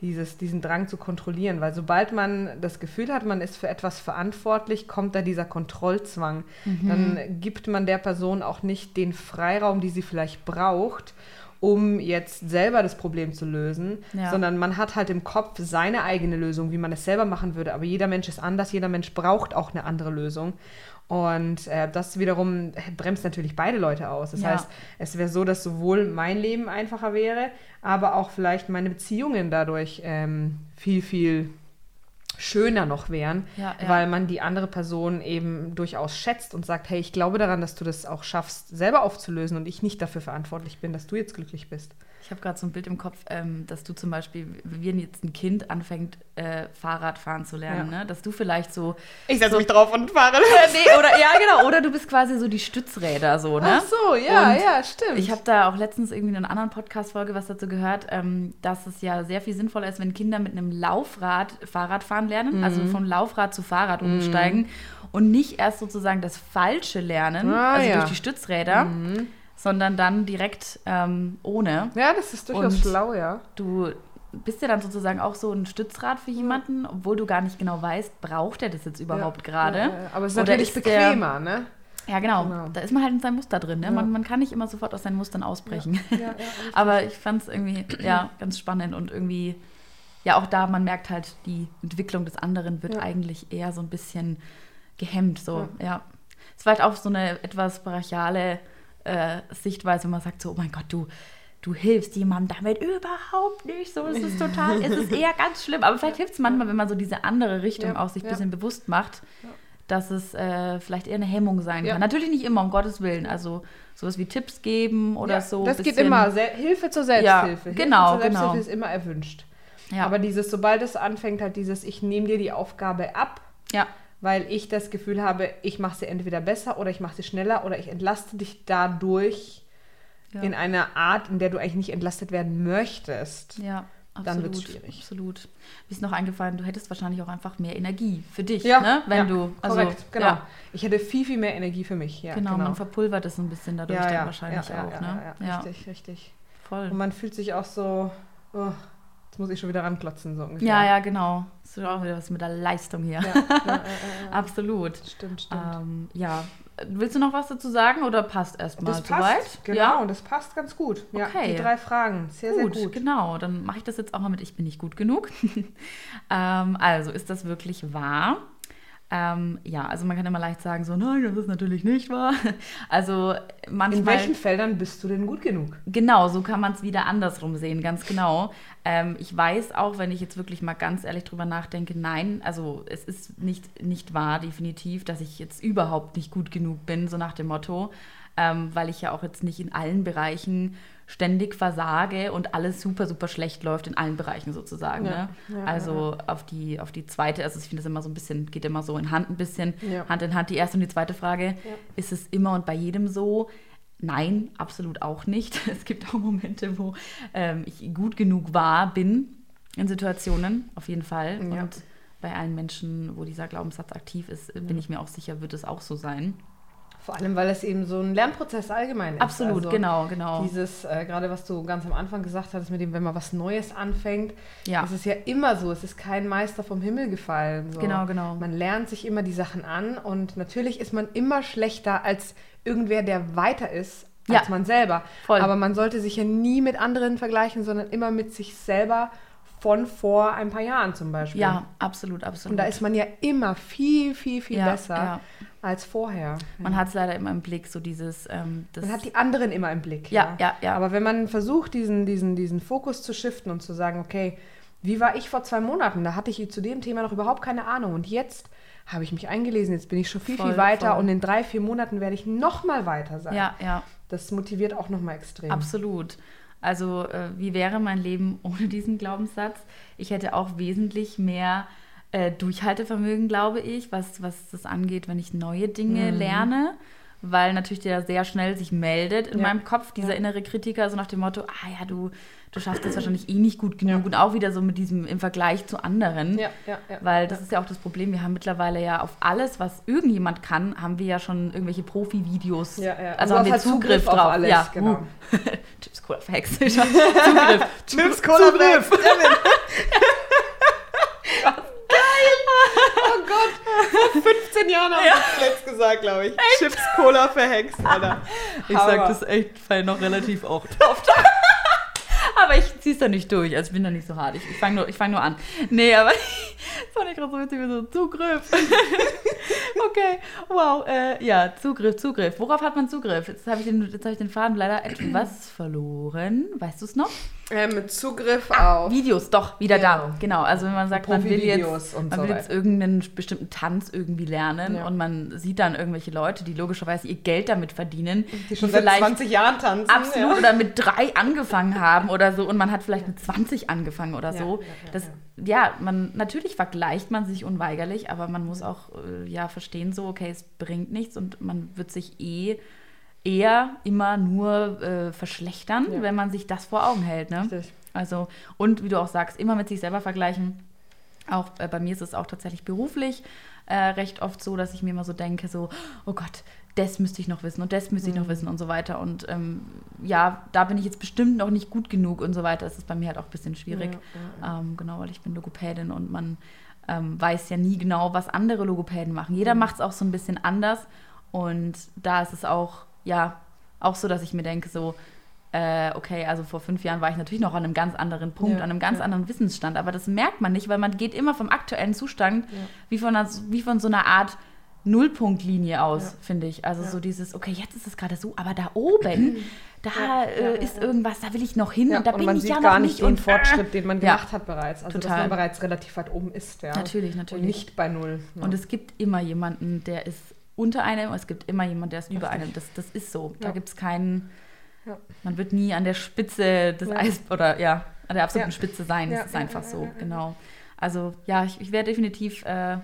Dieses, diesen Drang zu kontrollieren, weil sobald man das Gefühl hat, man ist für etwas verantwortlich, kommt da dieser Kontrollzwang. Mhm. Dann gibt man der Person auch nicht den Freiraum, die sie vielleicht braucht, um jetzt selber das Problem zu lösen, Ja. sondern man hat halt im Kopf seine eigene Lösung, wie man es selber machen würde. Aber jeder Mensch ist anders, jeder Mensch braucht auch eine andere Lösung. Und äh, das wiederum bremst natürlich beide Leute aus. Das Ja. heißt, es wäre so, dass sowohl mein Leben einfacher wäre, aber auch vielleicht meine Beziehungen dadurch ähm, viel, viel schöner noch wären, Ja, ja. weil man die andere Person eben durchaus schätzt und sagt, hey, ich glaube daran, dass du das auch schaffst, selber aufzulösen und ich nicht dafür verantwortlich bin, dass du jetzt glücklich bist. Ich habe gerade so ein Bild im Kopf, ähm, dass du zum Beispiel, wenn jetzt ein Kind anfängt, äh, Fahrrad fahren zu lernen, Ja. ne? dass du vielleicht so. Ich setze mich drauf und fahre. Äh, nee, oder ja, genau. Oder du bist quasi so die Stützräder, so, ne? Ach so, ja, Und ja, stimmt. Ich habe da auch letztens irgendwie in einer anderen Podcast-Folge was dazu gehört, ähm, dass es ja sehr viel sinnvoller ist, wenn Kinder mit einem Laufrad Fahrrad fahren lernen, Mhm. also von Laufrad zu Fahrrad umsteigen und nicht erst sozusagen das Falsche lernen, Ah, also ja. Mhm. durch die Stützräder, sondern dann direkt ähm, ohne. ja, das ist durchaus Und- schlau, ja. Du bist ja dann sozusagen auch so ein Stützrad für jemanden, obwohl du gar nicht genau weißt, braucht er das jetzt überhaupt ja, gerade? Ja, ja. Aber es ist Oder natürlich ist der- bequemer, ne? Ja, genau. Genau. Da ist man halt in seinem Muster drin. Ne? Man, man kann nicht immer sofort aus seinen Mustern ausbrechen. Aber ich fand es irgendwie ja, ganz spannend und irgendwie, ja, auch da, man merkt halt, die Entwicklung des anderen wird eigentlich eher so ein bisschen gehemmt. So, ja. Es war halt auch so eine etwas brachiale äh, Sichtweise, wenn man sagt so, oh mein Gott, du, du hilfst jemandem damit überhaupt nicht. So, es ist total, es ist eher ganz schlimm. Aber vielleicht hilft es manchmal, wenn man so diese andere Richtung Ja, auch sich ein ja. bisschen bewusst macht, dass es äh, vielleicht eher eine Hemmung sein Ja. kann. Natürlich nicht immer, um Gottes Willen. Also sowas wie Tipps geben oder ja, so. Das geht bisschen- immer. Se Hilfe zur Selbsthilfe. Hilfe genau, zur Selbsthilfe genau. ist immer erwünscht. Ja. Aber dieses, sobald es anfängt, halt dieses, ich nehme dir die Aufgabe ab, ja. Weil ich das Gefühl habe, ich mache sie entweder besser oder ich mache sie schneller oder ich entlaste dich dadurch Ja. in einer Art, in der du eigentlich nicht entlastet werden möchtest. Ja, Dann absolut. wird's schwierig. Absolut. Mir ist noch eingefallen, du hättest wahrscheinlich auch einfach mehr Energie für dich, Ja, ne? wenn ja, du. Also, korrekt, genau. Ja, Ich hätte viel, viel mehr Energie für mich. Ja, genau, man verpulvert es ein bisschen dadurch dann wahrscheinlich auch, ja, ne? Ja, ja, richtig, richtig. voll. Und man fühlt sich auch so, oh, jetzt muss ich schon wieder ranklotzen, so ungefähr. Ja, ja, genau. Das ist auch wieder was mit der Leistung hier. Ja, ja, ja. Absolut. Stimmt, stimmt. Ähm, ja. Willst du noch was dazu sagen oder passt erstmal das soweit? passt, genau, Ja? und das passt ganz gut. Ja, Okay. die drei Fragen, sehr, Gut, sehr gut. genau. Dann mache ich das jetzt auch mal mit Ich bin nicht gut genug. ähm, also, ist das wirklich wahr? Ähm, ja, also man kann immer leicht sagen, so, nein, das ist natürlich nicht wahr. Also manchmal. In welchen Feldern bist du denn gut genug? Genau, so kann man es wieder andersrum sehen, ganz genau. Ähm, ich weiß auch, wenn ich jetzt wirklich mal ganz ehrlich drüber nachdenke, nein, also es ist nicht, nicht wahr, definitiv, dass ich jetzt überhaupt nicht gut genug bin, so nach dem Motto, ähm, weil ich ja auch jetzt nicht in allen Bereichen ständig versage und alles super, super schlecht läuft in allen Bereichen sozusagen. Ja, Ne? ja, also auf die, auf die zweite, also ich finde das immer so ein bisschen, geht immer so in Hand ein bisschen, Ja. Hand in Hand. Die erste und die zweite Frage, Ja. ist es immer und bei jedem so? Nein, absolut auch nicht. Es gibt auch Momente, wo ähm, ich gut genug war, bin in Situationen, auf jeden Fall. Ja. Und bei allen Menschen, wo dieser Glaubenssatz aktiv ist, bin ich mir auch sicher, wird es auch so sein. Vor allem, weil es eben so ein Lernprozess allgemein ist. Absolut, Also genau, genau. Dieses, äh, gerade was du ganz am Anfang gesagt hattest, mit dem, wenn man was Neues anfängt, Ja. es ist ja immer so, es ist kein Meister vom Himmel gefallen. So. Genau, genau. Man lernt sich immer die Sachen an und natürlich ist man immer schlechter als irgendwer, der weiter ist als Ja. man selber. Voll. Aber man sollte sich ja nie mit anderen vergleichen, sondern immer mit sich selber von vor ein paar Jahren zum Beispiel. Ja, absolut, absolut. Und da ist man ja immer viel, viel, viel Ja, besser ja. Als vorher. Man hat es leider immer im Blick, so dieses. Ähm, Man hat die anderen immer im Blick. Ja, ja, ja. Aber wenn man versucht, diesen, diesen, diesen Fokus zu shiften und zu sagen, okay, wie war ich vor zwei Monaten? Da hatte ich zu dem Thema noch überhaupt keine Ahnung. Und jetzt habe ich mich eingelesen, jetzt bin ich schon viel, Voll, viel weiter voll. und in drei, vier Monaten werde ich noch mal weiter sein. ja, ja. Das motiviert auch noch mal extrem. Absolut. Also, äh, wie wäre mein Leben ohne diesen Glaubenssatz? Ich hätte auch wesentlich mehr äh, Durchhaltevermögen, glaube ich, was, was das angeht, wenn ich neue Dinge Mhm. lerne. Weil natürlich der sehr schnell sich meldet in Ja. meinem Kopf, dieser Ja. innere Kritiker, so nach dem Motto, ah ja, du, du schaffst das wahrscheinlich eh nicht gut genug. Ja. Und auch wieder so mit diesem im Vergleich zu anderen. Weil das ist ja auch das Problem, wir haben mittlerweile ja auf alles, was irgendjemand kann, haben wir ja schon irgendwelche Profi-Videos. Ja, ja. Also Und haben wir halt Zugriff, Zugriff auf drauf. alles, ja, genau. uh. Chips Cola verhext. Zugriff. Chips Cola Zugriff. Oh Gott, vor 15 Jahren habe ich das gesagt, glaube ich. Chips Cola verhext, Alter. Ich Hammer. sag das echt fall noch relativ oft. aber ich zieh's da nicht durch. Also ich bin da nicht so hart. Ich, ich fange nur, ich fang nur an. Nee, aber das fand ich gerade so witzig, wie so Zugriff. Okay, wow. Äh, ja, Zugriff, Zugriff. Worauf hat man Zugriff? Jetzt habe ich, den, jetzt hab ich den Faden leider etwas verloren. Weißt du es noch? Äh, mit Zugriff auf. Videos, doch, wieder Genau. da. Genau, also wenn man sagt, man will jetzt, man so will jetzt irgendeinen bestimmten Tanz irgendwie lernen Ja. und man sieht dann irgendwelche Leute, die logischerweise ihr Geld damit verdienen, Die schon seit 20 Jahren tanzen. absolut ja. oder mit drei angefangen haben oder so und man hat vielleicht mit 20 angefangen oder Ja, so. ja, ja, das, ja, man natürlich vergleicht man sich unweigerlich, aber man muss auch äh, ja verstehen so, okay, es bringt nichts und man wird sich eh eher immer nur äh, verschlechtern, Ja. wenn man sich das vor Augen hält, ne? Richtig. Also und wie du auch sagst, immer mit sich selber vergleichen. Auch äh, bei mir ist es auch tatsächlich beruflich äh, recht oft so, dass ich mir immer so denke, so, oh Gott, das müsste ich noch wissen und das müsste ich Mhm. noch wissen und so weiter. Und ähm, ja, da bin ich jetzt bestimmt noch nicht gut genug und so weiter. Das ist bei mir halt auch ein bisschen schwierig. Ähm, genau, weil ich bin Logopädin und man ähm, weiß ja nie genau, was andere Logopäden machen. Mhm. Jeder macht es auch so ein bisschen anders. Und da ist es auch, ja, auch so, dass ich mir denke, so, äh, okay, also vor fünf Jahren war ich natürlich noch an einem ganz anderen Punkt, Ja, an einem ganz ja. anderen Wissensstand. Aber das merkt man nicht, weil man geht immer vom aktuellen Zustand Ja. wie, von einer, wie von so einer Art Nullpunktlinie aus, Ja. finde ich. Also Ja. so dieses, okay, jetzt ist es gerade so, aber da oben, da Ja, äh, ist irgendwas, da will ich noch hin und da und bin man ich sieht ja gar noch nicht nicht. den und, Fortschritt, den man gemacht hat bereits. Also, Total. dass man bereits relativ weit oben ist. Ja. Natürlich, natürlich. Und nicht bei Null. Und es gibt immer jemanden, der ist unter einem es gibt immer jemanden, der ist über einem. Das, das ist so. Da gibt es keinen, man wird nie an der Spitze des. Eis oder ja, an der absoluten. Spitze sein. Das ist einfach so, genau. Also ja, ich, ich wäre definitiv, äh,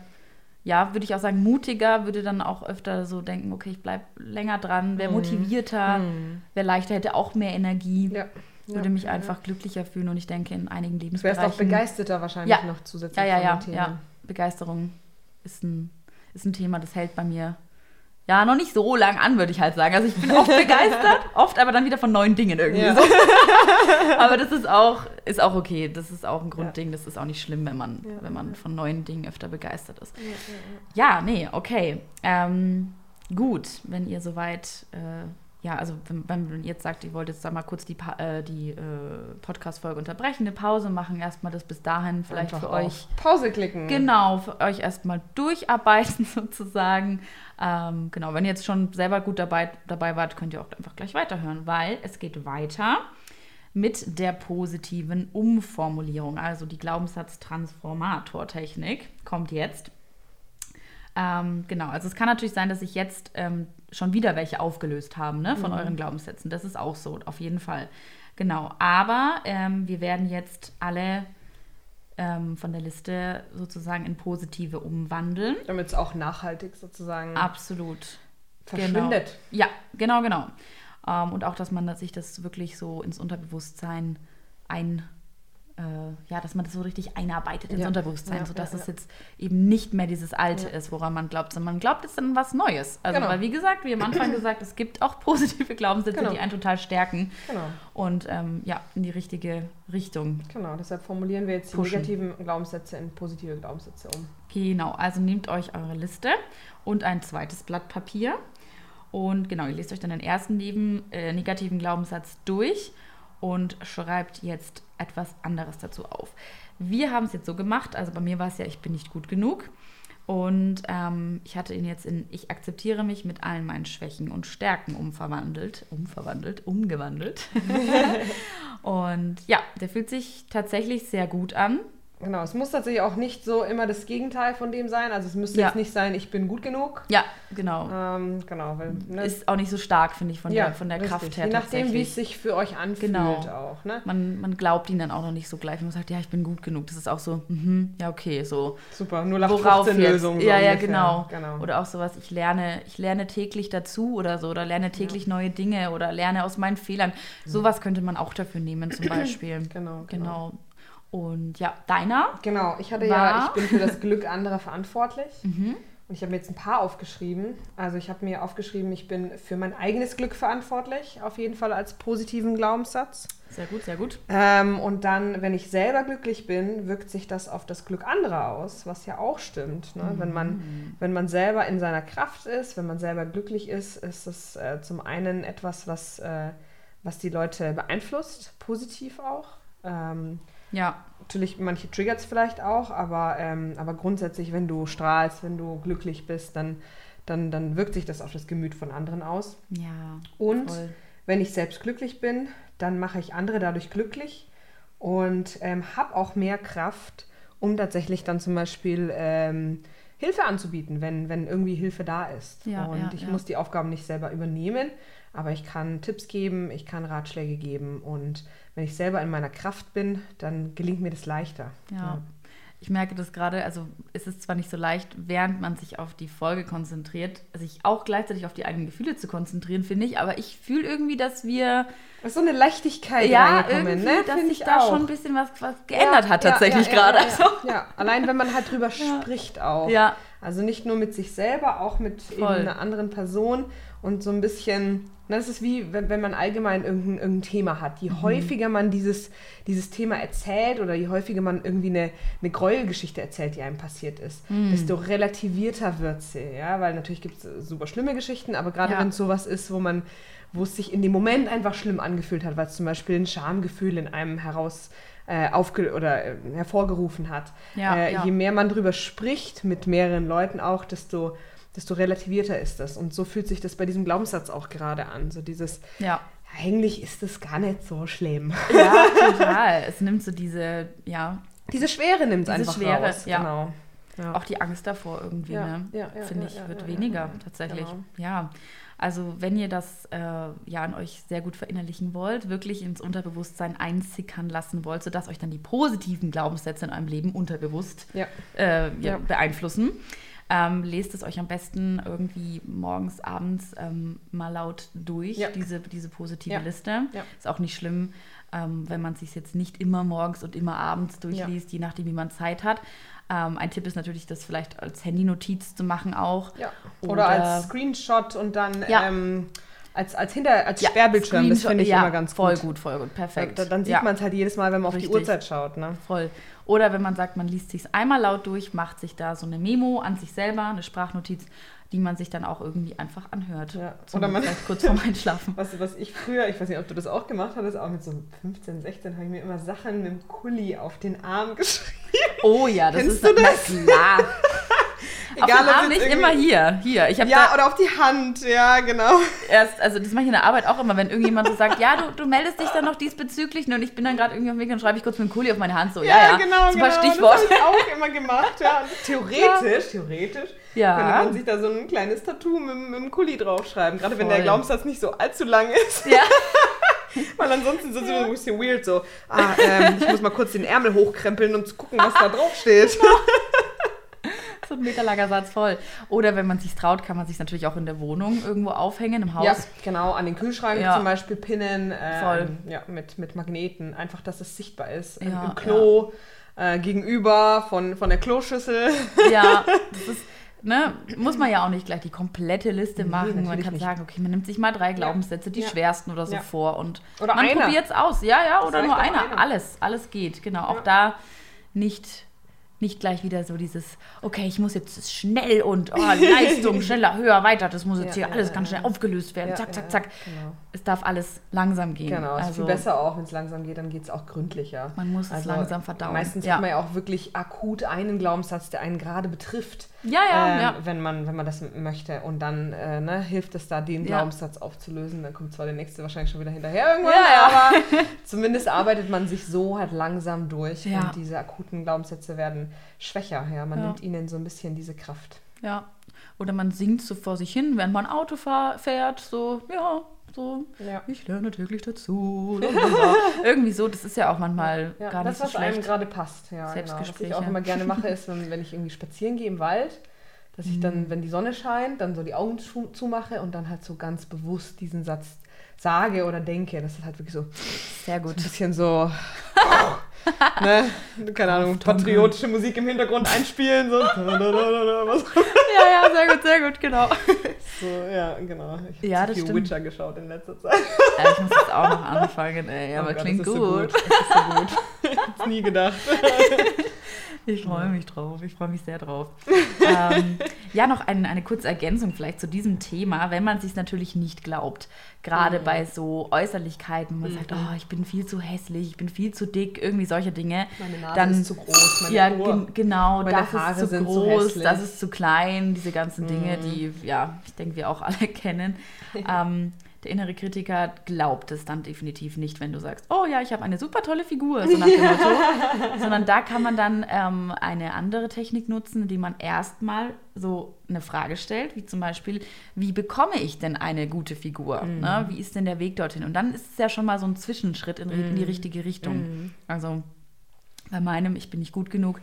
ja, würde ich auch sagen, mutiger, würde dann auch öfter so denken, okay, ich bleibe länger dran, wäre motivierter, Mhm. wäre leichter, hätte auch mehr Energie, Ja. würde ja. mich einfach glücklicher fühlen und ich denke, in einigen Du wärst Lebensbereichen... auch begeisterter wahrscheinlich Ja. noch zusätzlich Ja, ja, von ja, ja. Begeisterung ist ein, ist ein Thema, das hält bei mir ja noch nicht so lang an, würde ich halt sagen. Also ich bin oft begeistert, oft aber dann wieder von neuen Dingen irgendwie Ja. so. aber das ist auch, ist auch okay. Das ist auch ein Grundding. Das ist auch nicht schlimm, wenn man, Ja. wenn man von neuen Dingen öfter begeistert ist. Ja, nee, okay. Ähm, gut, wenn ihr soweit, äh, ja, also wenn, wenn ihr jetzt sagt, ihr wollt jetzt da mal kurz die, Pa- äh, die äh, Podcast-Folge unterbrechen, eine Pause machen, erstmal das bis dahin vielleicht Einfach für euch Pause klicken. Genau, für euch erstmal durcharbeiten sozusagen. Ähm, genau, wenn ihr jetzt schon selber gut dabei, dabei wart, könnt ihr auch einfach gleich weiterhören, weil es geht weiter mit der positiven Umformulierung. Also die Glaubenssatz-Transformator-Technik kommt jetzt. Ähm, genau, also es kann natürlich sein, dass sich jetzt ähm, schon wieder welche aufgelöst haben ne, von euren Glaubenssätzen. Das ist auch so, auf jeden Fall. Genau, aber ähm, wir werden jetzt alle ähm, von der Liste sozusagen in positive umwandeln. Damit es auch nachhaltig sozusagen Absolut. verschwindet. Genau. Ja, genau, genau. Ähm, und auch, dass man sich das wirklich so ins Unterbewusstsein ein, ja, dass man das so richtig einarbeitet ins Ja. Unterbewusstsein, Ja, sodass ja, es jetzt eben nicht mehr dieses Alte ist, woran man glaubt, sondern man glaubt jetzt an was Neues. Also, Genau. weil wie gesagt, wie am Anfang gesagt, es gibt auch positive Glaubenssätze, Genau. die einen total stärken Genau, und ähm, ja, in die richtige Richtung genau. Deshalb formulieren wir jetzt die Pushen. negativen Glaubenssätze in positive Glaubenssätze um. Genau, also nehmt euch eure Liste und ein zweites Blatt Papier. Und genau, ihr lest euch dann den ersten neben, äh, negativen Glaubenssatz durch und schreibt jetzt etwas anderes dazu auf. Wir haben es jetzt so gemacht, also bei mir war es ja, ich bin nicht gut genug. Und ähm, ich hatte ihn jetzt in Ich akzeptiere mich mit allen meinen Schwächen und Stärken umverwandelt, umverwandelt, umgewandelt. und ja, der fühlt sich tatsächlich sehr gut an. Genau, es muss tatsächlich auch nicht so immer das Gegenteil von dem sein. Also es müsste Ja. jetzt nicht sein, ich bin gut genug. Ja, genau. Ähm, genau, weil ne, Ist auch nicht so stark, finde ich, von der, von der richtig. Kraft her. Je nachdem, wie es sich für euch anfühlt Genau. auch. Ne? man, man glaubt ihn dann auch noch nicht so gleich. Man sagt, ja, ich bin gut genug. Das ist auch so, mhm, ja, okay, so. Super, nur Worauf jetzt? Lösung. ja, ja, genau. genau. Oder auch sowas, ich lerne, ich lerne täglich dazu oder so, oder lerne täglich neue Dinge oder lerne aus meinen Fehlern. Sowas könnte man auch dafür nehmen, zum Beispiel. Genau, genau. Genau. Und ja, deiner? Genau, ich hatte ja, ich bin für das Glück anderer verantwortlich. Mhm. Und ich habe mir jetzt ein paar aufgeschrieben. Also ich habe mir aufgeschrieben, ich bin für mein eigenes Glück verantwortlich, auf jeden Fall als positiven Glaubenssatz. Sehr gut, sehr gut. Ähm, und dann, wenn ich selber glücklich bin, wirkt sich das auf das Glück anderer aus, was ja auch stimmt. Ne? Wenn, man, wenn man selber in seiner Kraft ist, wenn man selber glücklich ist, ist das äh, zum einen etwas, was, äh, was die Leute beeinflusst, positiv auch. Ähm, Ja. Natürlich, manche triggert es vielleicht auch, aber, ähm, aber grundsätzlich, wenn du strahlst, wenn du glücklich bist, dann, dann, dann wirkt sich das auf das Gemüt von anderen aus. Ja. Und voll. wenn ich selbst glücklich bin, dann mache ich andere dadurch glücklich und ähm, habe auch mehr Kraft, um tatsächlich dann zum Beispiel ähm, Hilfe anzubieten, wenn, wenn irgendwie Hilfe da ist. Ja, und ja, ich ja. muss die Aufgaben nicht selber übernehmen, aber ich kann Tipps geben, ich kann Ratschläge geben und wenn ich selber in meiner Kraft bin, dann gelingt mir das leichter. Ja. Ich merke das gerade, also es ist zwar nicht so leicht, während man sich auf die Folge konzentriert, sich auch gleichzeitig auf die eigenen Gefühle zu konzentrieren, finde ich, aber ich fühle irgendwie, dass wir Es ist so eine Leichtigkeit ja reingekommen, irgendwie, ne? dass sich ich da auch. schon ein bisschen was, was geändert Ja, hat ja, tatsächlich ja, gerade. Ja, Also, ja, ja, allein wenn man halt drüber spricht auch. Ja. Also nicht nur mit sich selber, auch mit einer anderen Person und so ein bisschen, das ist wie, wenn, wenn man allgemein irgendein, irgendein Thema hat. Mhm. Je häufiger man dieses, dieses Thema erzählt oder je häufiger man irgendwie eine, eine Gräuelgeschichte erzählt, die einem passiert ist, Mhm. desto relativierter wird sie. Ja? Weil natürlich gibt es super schlimme Geschichten, aber gerade Ja. wenn es sowas ist, wo man wo es sich in dem Moment einfach schlimm angefühlt hat, weil es zum Beispiel ein Schamgefühl in einem heraus äh, aufge oder äh, hervorgerufen hat. Ja, äh, ja. Je mehr man drüber spricht, mit mehreren Leuten auch, desto, desto relativierter ist das. Und so fühlt sich das bei diesem Glaubenssatz auch gerade an. So dieses, ja. eigentlich ist es gar nicht so schlimm. ja, total. Es nimmt so diese, ja, Diese Schwere nimmt es einfach Schwere, raus. ja. Genau. Ja. auch die Angst davor irgendwie, Ja, ne? ja, finde ich, wird weniger tatsächlich. Genau. Ja. Also wenn ihr das äh, ja an euch sehr gut verinnerlichen wollt, wirklich ins Unterbewusstsein einsickern lassen wollt, sodass euch dann die positiven Glaubenssätze in eurem Leben unterbewusst äh, beeinflussen. Ähm, lest es euch am besten irgendwie morgens, abends ähm, mal laut durch, Ja. diese, diese positive Ja. Liste. Ja. Ist auch nicht schlimm, ähm, wenn man es sich jetzt nicht immer morgens und immer abends durchliest, je nachdem, wie man Zeit hat. Ähm, ein Tipp ist natürlich, das vielleicht als Handynotiz zu machen auch. Oder, Oder- als Screenshot und dann ähm, als, als, hinter, als Ja, Sperrbildschirm. Das Screenshot- finde ich ja, immer ganz voll gut. gut. Voll gut, perfekt. Da, dann sieht ja. man es halt jedes Mal, wenn man auf Richtig. die Uhrzeit schaut. Ne? Voll. Oder wenn man sagt, man liest sich einmal laut durch, macht sich da so eine Memo an sich selber, eine Sprachnotiz, die man sich dann auch irgendwie einfach anhört. Ja. Oder man- kurz vorm Einschlafen. Was, was ich früher, ich weiß nicht, ob du das auch gemacht hattest, aber mit so 15, 16 habe ich mir immer Sachen mit dem Kuli auf den Arm geschrieben. Oh ja, das Kennst ist du das? Na klar. auf Egal, den ob Arm nicht irgendwie- immer hier. Hier. Ich habe Ja, da oder auf die Hand, ja, genau. erst, also das mache ich in der Arbeit auch immer, wenn irgendjemand so sagt, ja, du, du meldest dich dann noch diesbezüglich und ich bin dann gerade irgendwie auf dem Weg und schreibe ich kurz mit dem Kuli auf meine Hand so, ja, ja, genau, super genau. Stichwort. Das habe ich auch immer gemacht, ja. Und theoretisch, theoretisch Ja. könnte man sich da so ein kleines Tattoo mit, mit dem Kuli draufschreiben. Gerade wenn der Glaubenssatz nicht so allzu lang ist. Ja. Weil ansonsten ist es ein bisschen weird so. Ah, ähm, ich muss mal kurz den Ärmel hochkrempeln, um zu gucken, was da drauf steht. So ein meterlanger Satz voll. Oder wenn man sich traut, kann man sich natürlich auch in der Wohnung irgendwo aufhängen, im Haus. Ja, genau, an den Kühlschrank Ja. zum Beispiel pinnen. ähm, Voll. Ja, mit, mit Magneten. Einfach, dass es sichtbar ist. Ja, Im Klo, äh, gegenüber von, von der Kloschüssel. Ja, das ist, ne, muss man ja auch nicht gleich die komplette Liste Nee, machen. Man natürlich kann nicht. sagen, okay, man nimmt sich mal drei Glaubenssätze, die Ja. schwersten oder so Ja. vor und Oder man probiert es aus. Ja, ja, oder nur einer. einer. Alles, alles geht, genau. Auch Ja. da nicht, nicht gleich wieder so dieses, okay, ich muss jetzt schnell und oh, Leistung, schneller, höher, weiter. Das muss jetzt Ja, hier ja, alles ganz ja. schnell aufgelöst werden. Zack, zack, zack. Genau. Es darf alles langsam gehen. Genau, ist also, viel besser auch, wenn es langsam geht, dann geht es auch gründlicher. Man muss es langsam verdauen. Meistens hat man ja auch wirklich akut einen Glaubenssatz, der einen gerade betrifft. Ja, ja, ähm, ja. Wenn, man, wenn man das möchte. Und dann äh, ne, hilft es da, den. Glaubenssatz aufzulösen. Dann kommt zwar der nächste wahrscheinlich schon wieder hinterher irgendwann, Ja, ja. aber zumindest arbeitet man sich so halt langsam durch. Und diese akuten Glaubenssätze werden schwächer. Ja? Man Ja. nimmt ihnen so ein bisschen diese Kraft. Ja. Oder man singt so vor sich hin, während man Auto fährt, so, ja, so, Ja. ich lerne täglich dazu. Irgendwie so, das ist ja auch manchmal Ja, gar das, nicht so was einem schlecht. gerade passt. Ja, genau. Was ich Selbstgespräche. auch immer gerne mache, ist, wenn, wenn ich irgendwie spazieren gehe im Wald, dass ich Mhm. dann, wenn die Sonne scheint, dann so die Augen zu, zumache und dann halt so ganz bewusst diesen Satz sage oder denke. Das ist halt wirklich so Sehr gut. ein bisschen so, ne, keine Ahnung, patriotische Musik im Hintergrund einspielen. So, was Ja, ja, sehr gut, sehr gut, genau. so ja, genau. Ich Ja, habe viel stimmt. Witcher geschaut in letzter Zeit. Ja, ich muss jetzt auch noch anfangen, ey, Oh aber Gott, klingt das ist gut. So gut. Das ist so gut. Ich hab's nie gedacht. Ich freue mich drauf, ich freue mich sehr drauf. ähm, ja, noch ein, eine kurze Ergänzung vielleicht zu diesem Thema, wenn man es sich natürlich nicht glaubt. Gerade mhm. bei so Äußerlichkeiten, wo man mhm. sagt, oh, ich bin viel zu hässlich, ich bin viel zu dick, irgendwie solche Dinge. Meine Nase dann, ist zu groß, meine Ja, gen genau, meine das Haare ist zu groß, zu das ist zu klein, diese ganzen Dinge, mhm. die, ja, ich denke, wir auch alle kennen. ähm, der innere Kritiker glaubt es dann definitiv nicht, wenn du sagst, oh ja, ich habe eine super tolle Figur, so nach dem Motto. Sondern da kann man dann ähm, eine andere Technik nutzen, indem man erstmal so eine Frage stellt, wie zum Beispiel, wie bekomme ich denn eine gute Figur? Mhm. Ne? Wie ist denn der Weg dorthin? Und dann ist es ja schon mal so ein Zwischenschritt in, in die mhm. richtige Richtung. Mhm. Also bei meinem, ich bin nicht gut genug,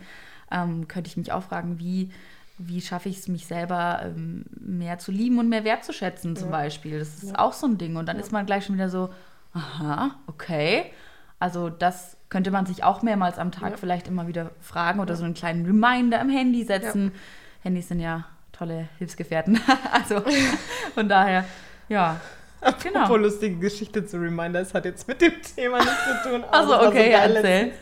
ähm, könnte ich mich auch fragen, wie wie schaffe ich es, mich selber ähm, mehr zu lieben und mehr wertzuschätzen zum ja. Beispiel. Das ist ja. auch so ein Ding. Und dann ja. ist man gleich schon wieder so, aha, okay. Also das könnte man sich auch mehrmals am Tag vielleicht immer wieder fragen oder so einen kleinen Reminder am Handy setzen. Handys sind ja tolle Hilfsgefährten. also von daher, ja. Genau. Apropos lustige Geschichte zu Reminder, es hat jetzt mit dem Thema nichts zu tun. Also okay, so erzähl.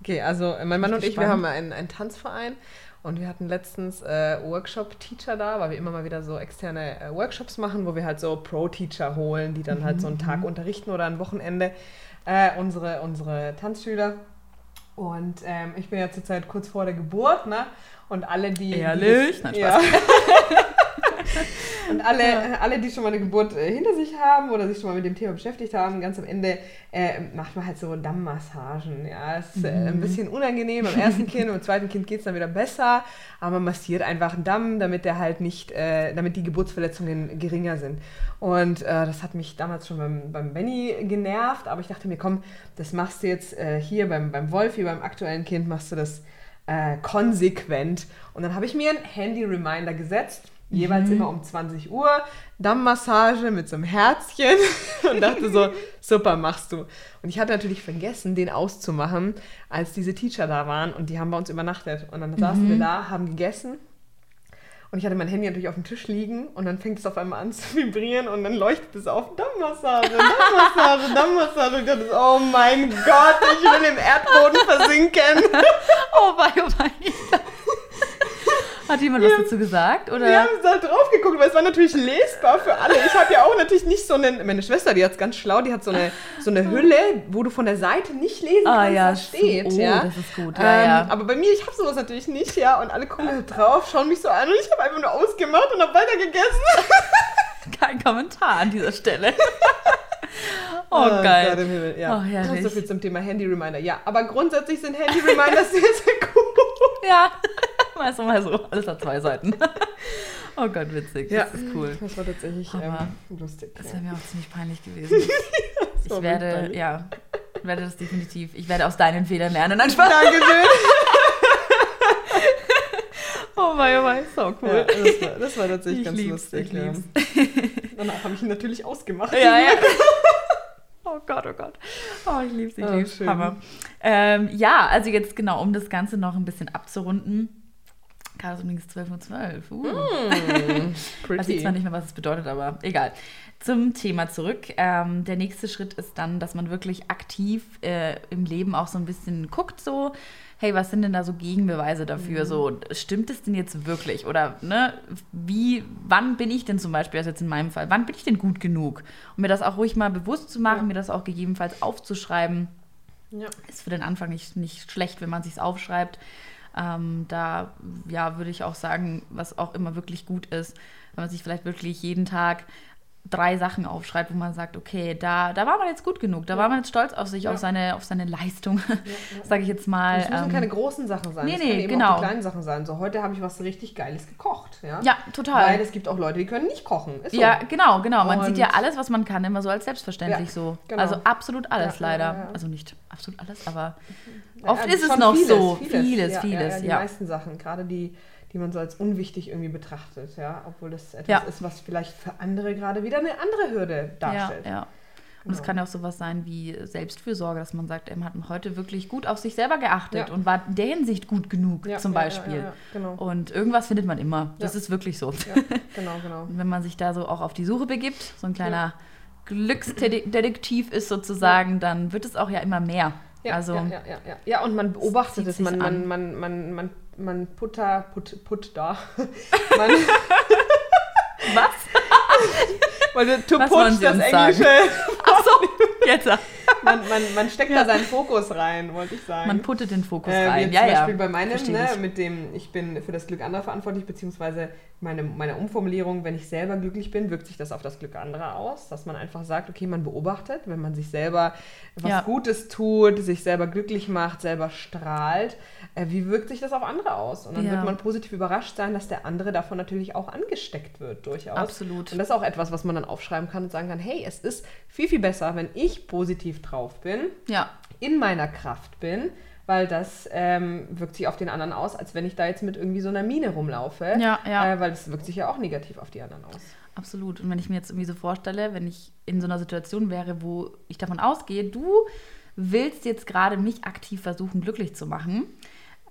Okay, also mein Mann und ich, wir haben einen, einen Tanzverein und wir hatten letztens äh, Workshop-Teacher da, weil wir immer mal wieder so externe äh, Workshops machen, wo wir halt so Pro-Teacher holen, die dann mhm. halt so einen mhm, Tag unterrichten oder ein Wochenende äh, unsere, unsere Tanzschüler. Und ähm, ich bin ja zurzeit kurz vor der Geburt, ne? Und alle, die. Ehrlich? Die, Nein, Spaß. Ja. Und alle, ja. alle, die schon mal eine Geburt äh, hinter sich haben oder sich schon mal mit dem Thema beschäftigt haben, ganz am Ende äh, macht man halt so Dammmassagen. Ja, das ist äh, ein mhm. bisschen unangenehm. Beim ersten Kind und beim zweiten Kind geht es dann wieder besser, aber man massiert einfach einen Damm, damit der halt nicht, äh, damit die Geburtsverletzungen geringer sind. Und äh, das hat mich damals schon beim, beim Benny genervt, aber ich dachte mir, komm, das machst du jetzt äh, hier beim, beim Wolfi, beim aktuellen Kind, machst du das konsequent. Und dann habe ich mir ein Handy-Reminder gesetzt jeweils mhm. immer um 20 Uhr, Dammmassage mit so einem Herzchen und dachte so, super, machst du. Und ich hatte natürlich vergessen, den auszumachen, als diese Teacher da waren und die haben bei uns übernachtet. Und dann saßen wir mhm. da, haben gegessen und ich hatte mein Handy natürlich auf dem Tisch liegen und dann fängt es auf einmal an zu vibrieren und dann leuchtet es auf. Dammmassage, Dammmassage, Dammmassage. Und ich dachte, oh mein Gott, ich will im Erdboden versinken. oh mein, oh. Hat jemand was dazu gesagt? Oder? Wir haben da drauf geguckt, weil es war natürlich lesbar für alle. Ich habe ja auch natürlich nicht so eine, meine Schwester, die hat es ganz schlau, die hat so eine, so eine Hülle, wo du von der Seite nicht lesen ah, kannst, ja, was steht. Oh, ja. das ist gut. Ja, ähm, ja. Aber bei mir, ich habe sowas natürlich nicht, ja. Und alle gucken da drauf, schauen mich so an und ich habe einfach nur ausgemacht und habe weiter gegessen. Kein Kommentar an dieser Stelle. Oh, oh, geil. Gott im Himmel. Ja. Oh, so viel zum Thema Handy-Reminder. Ja, aber grundsätzlich sind Handy-Reminders sehr, sehr cool. Ja. Mal so, mal so. Alles hat zwei Seiten. Oh Gott, witzig. Ja, das ist cool. Das war tatsächlich ähm, lustig. Das wäre mir auch ziemlich peinlich gewesen. ich werde, ja, werde das definitiv, ich werde aus deinen Fehlern lernen. Nein, Spaß. Dankeschön. oh mein, oh mein, so cool. Ja, das, war, das war tatsächlich ich ganz lieb's, lustig. Ich ja. Danach habe ich ihn natürlich ausgemacht. Ja, ja. Oh Gott, oh Gott. Oh, ich liebe sie, ich oh, liebe Hammer. Ähm, ja, also jetzt genau, um das Ganze noch ein bisschen abzurunden Chaos übrigens 12 Uhr 12. Uh. Mm, weiß ich zwar nicht mehr, was es bedeutet, aber egal. Zum Thema zurück. Ähm, der nächste Schritt ist dann, dass man wirklich aktiv äh, im Leben auch so ein bisschen guckt, so, hey, was sind denn da so Gegenbeweise dafür? Mhm. So, stimmt es denn jetzt wirklich? Oder ne, wie, wann bin ich denn zum Beispiel, also jetzt in meinem Fall, wann bin ich denn gut genug? Um mir das auch ruhig mal bewusst zu machen, ja. mir das auch gegebenenfalls aufzuschreiben. Ja. Ist für den Anfang nicht, nicht schlecht, wenn man sich aufschreibt. Ähm, da ja, würde ich auch sagen, was auch immer wirklich gut ist, wenn man sich vielleicht wirklich jeden Tag drei Sachen aufschreibt, wo man sagt, okay, da, da war man jetzt gut genug, da ja. war man jetzt stolz auf sich, ja. auf, seine, auf seine Leistung, ja, sage ich jetzt mal. Das müssen ähm, keine großen Sachen sein, nee, das nee, können eben genau. auch die kleinen Sachen sein. So, heute habe ich was richtig Geiles gekocht. Ja, ja total. Weil es gibt auch Leute, die können nicht kochen. So. Ja, genau, genau. Man Und sieht ja alles, was man kann, immer so als selbstverständlich so. Genau. Also absolut alles leider. Also nicht absolut alles, aber oft ist es noch vieles, so. Vieles, vieles. vieles die meisten Sachen, gerade die die man so als unwichtig irgendwie betrachtet, ja, obwohl das etwas ja. ist, was vielleicht für andere gerade wieder eine andere Hürde darstellt. Ja, ja. Und es genau. kann ja auch sowas sein wie Selbstfürsorge, dass man sagt, er hat heute wirklich gut auf sich selber geachtet ja. und war in der Hinsicht gut genug, ja, zum Beispiel. Ja, genau. Und irgendwas findet man immer. Das ist wirklich so. genau, genau. Und wenn man sich da so auch auf die Suche begibt, so ein kleiner Glücksdetektiv ist sozusagen, dann wird es auch ja immer mehr. Ja, also, ja, ja, ja, ja. und man beobachtet es, man, man, an. man, man, man, man putter, put, put da. man, was? weil to Was Sie das Englische. Achso, jetzt. Man, man, man steckt Ja. da seinen Fokus rein, wollte ich sagen. Man puttet den Fokus Äh, rein. Ja, zum ja. Beispiel bei meinem, ne, mit dem, ich bin für das Glück anderer verantwortlich, beziehungsweise meine, meine Umformulierung, wenn ich selber glücklich bin, wirkt sich das auf das Glück anderer aus, dass man einfach sagt, okay, man beobachtet, wenn man sich selber was Ja. Gutes tut, sich selber glücklich macht, selber strahlt, äh, wie wirkt sich das auf andere aus? Und dann Ja. wird man positiv überrascht sein, dass der andere davon natürlich auch angesteckt wird, durchaus. Absolut. Und das ist auch etwas, was man dann aufschreiben kann und sagen kann, hey, es ist viel, viel besser, wenn ich positiv drauf bin, Ja, in meiner Kraft bin, weil das ähm, wirkt sich auf den anderen aus, als wenn ich da jetzt mit irgendwie so einer Mine rumlaufe. Ja, ja. Äh, weil das wirkt sich ja auch negativ auf die anderen aus. absolut. Und wenn ich mir jetzt irgendwie so vorstelle, wenn ich in so einer Situation wäre, wo ich davon ausgehe, du willst jetzt gerade mich aktiv versuchen, glücklich zu machen.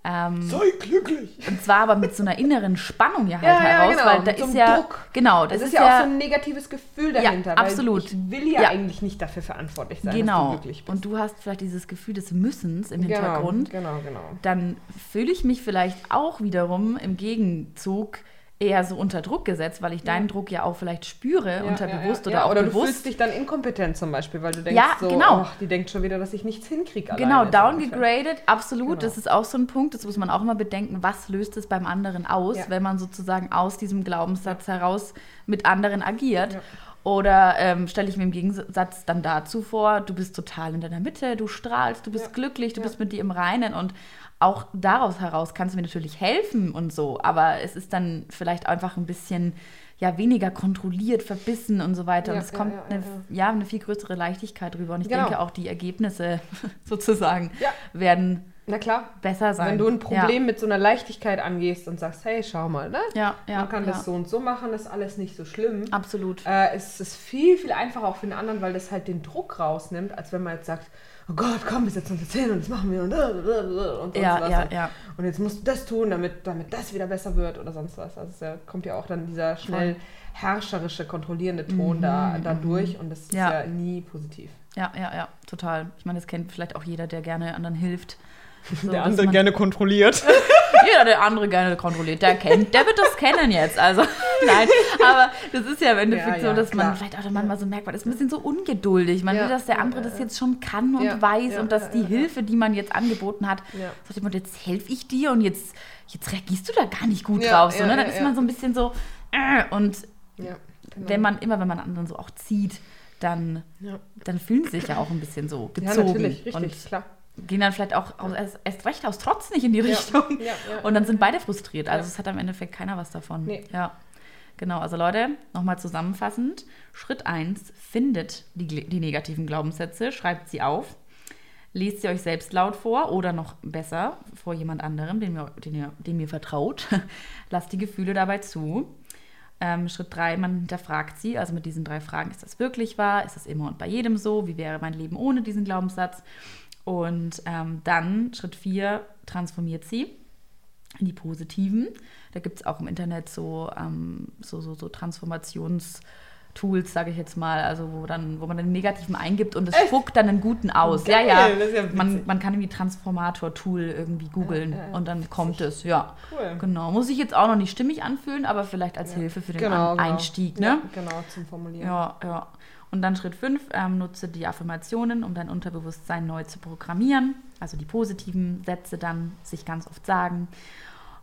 Ähm, Sei glücklich! Und zwar aber mit so einer inneren Spannung ja halt Ja, ja, heraus, genau, weil da so ist ja Druck. genau, das, Das ist, ist, ja, auch so ein negatives Gefühl dahinter. weil absolut. Ich will ja, Ja. eigentlich nicht dafür verantwortlich sein, dass du genau. glücklich bist. Und du hast vielleicht dieses Gefühl des Müssens im genau, Hintergrund. genau, genau. Dann fühle ich mich vielleicht auch wiederum im Gegenzug eher so unter Druck gesetzt, weil ich deinen Druck ja auch vielleicht spüre, Ja, unterbewusst ja, oder ja, ja. auch oder du bewusst. fühlst dich dann inkompetent zum Beispiel, weil du denkst Ja, so, genau. ach, die denkt schon wieder, dass ich nichts hinkriege. Genau, downgegradet, absolut. Genau. Das ist auch so ein Punkt, das muss man auch immer bedenken. Was löst es beim anderen aus, wenn man sozusagen aus diesem Glaubenssatz heraus mit anderen agiert? Oder ähm, stelle ich mir im Gegensatz dann dazu vor, du bist total in deiner Mitte, du strahlst, du bist glücklich, du bist mit dir im Reinen und auch daraus heraus kannst du mir natürlich helfen und so, aber es ist dann vielleicht einfach ein bisschen ja weniger kontrolliert, verbissen und so weiter. Ja, und es ja, kommt ja, eine, ja, eine viel größere Leichtigkeit drüber. Und ich Genau. denke auch, die Ergebnisse sozusagen werden Na klar, besser sein. wenn du ein Problem mit so einer Leichtigkeit angehst und sagst, hey, schau mal, ne? Ja, Man kann das so und so machen, das ist alles nicht so schlimm. Absolut. Äh, es ist viel, viel einfacher auch für den anderen, weil das halt den Druck rausnimmt, als wenn man jetzt sagt, oh Gott, komm, wir setzen uns jetzt hin und das machen wir und, und sonst Ja, was. ja, und, ja. und jetzt musst du das tun, damit, damit das wieder besser wird oder sonst was. Also es ja, kommt ja auch dann dieser schnell herrscherische, kontrollierende Ton da, da durch und das ist Mhm, Ja. ja nie positiv. Ja, ja, ja, total. Ich meine, das kennt vielleicht auch jeder, der gerne anderen hilft. So, der andere man- gerne kontrolliert. Jeder, der andere gerne kontrolliert, der kennt, der wird das kennen jetzt. Also, nein, aber das ist ja im Endeffekt Ja, so, ja, dass man klar. vielleicht auch manchmal so merkt, man ist ein bisschen so ungeduldig. Man Ja, will, dass der ja, andere ja, das ja. jetzt schon kann und Ja, weiß ja, und dass ja, die ja, ja. Hilfe, die man jetzt angeboten hat, Ja. sagt jetzt helfe ich dir und jetzt, jetzt reagierst du da gar nicht gut Ja, drauf. So, ja, ne? Dann ja, ist ja. man so ein bisschen so, äh, und Ja, genau. wenn man immer, wenn man anderen so auch zieht, dann, Ja. dann fühlen sie sich ja auch ein bisschen so ja, gezogen. natürlich, richtig, und klar. Gehen dann vielleicht auch aus, erst, recht aus Trotz nicht in die Richtung. Und dann sind beide frustriert. Also es hat am Endeffekt keiner was davon. Nee. Ja. Genau, also Leute, nochmal zusammenfassend. Schritt 1, findet die, die negativen Glaubenssätze, schreibt sie auf, lest sie euch selbst laut vor oder noch besser vor jemand anderem, dem ihr, den ihr, dem ihr vertraut. Lasst die Gefühle dabei zu. Ähm, Schritt 3, man hinterfragt sie, also mit diesen drei Fragen, ist das wirklich wahr? Ist das immer und bei jedem so? Wie wäre mein Leben ohne diesen Glaubenssatz? Und ähm, dann, Schritt 4, transformiert sie in die positiven. Da gibt es auch im Internet so, ähm, so, so, so Transformationstools, sage ich jetzt mal, also wo, dann, wo man den Negativen eingibt und es Echt? spuckt dann einen guten aus. Geil, ja, ja. das ist ja man, man kann irgendwie Transformator-Tool irgendwie googeln Ja, ja, ja. und dann kommt es, ja. Cool. Genau. Muss sich jetzt auch noch nicht stimmig anfühlen, aber vielleicht als. Hilfe für den Genau, genau. Einstieg, ne? Ja, genau, zum Formulieren. Ja, ja. Und dann Schritt 5, ähm, nutze die Affirmationen, um dein Unterbewusstsein neu zu programmieren. Also die positiven Sätze dann sich ganz oft sagen.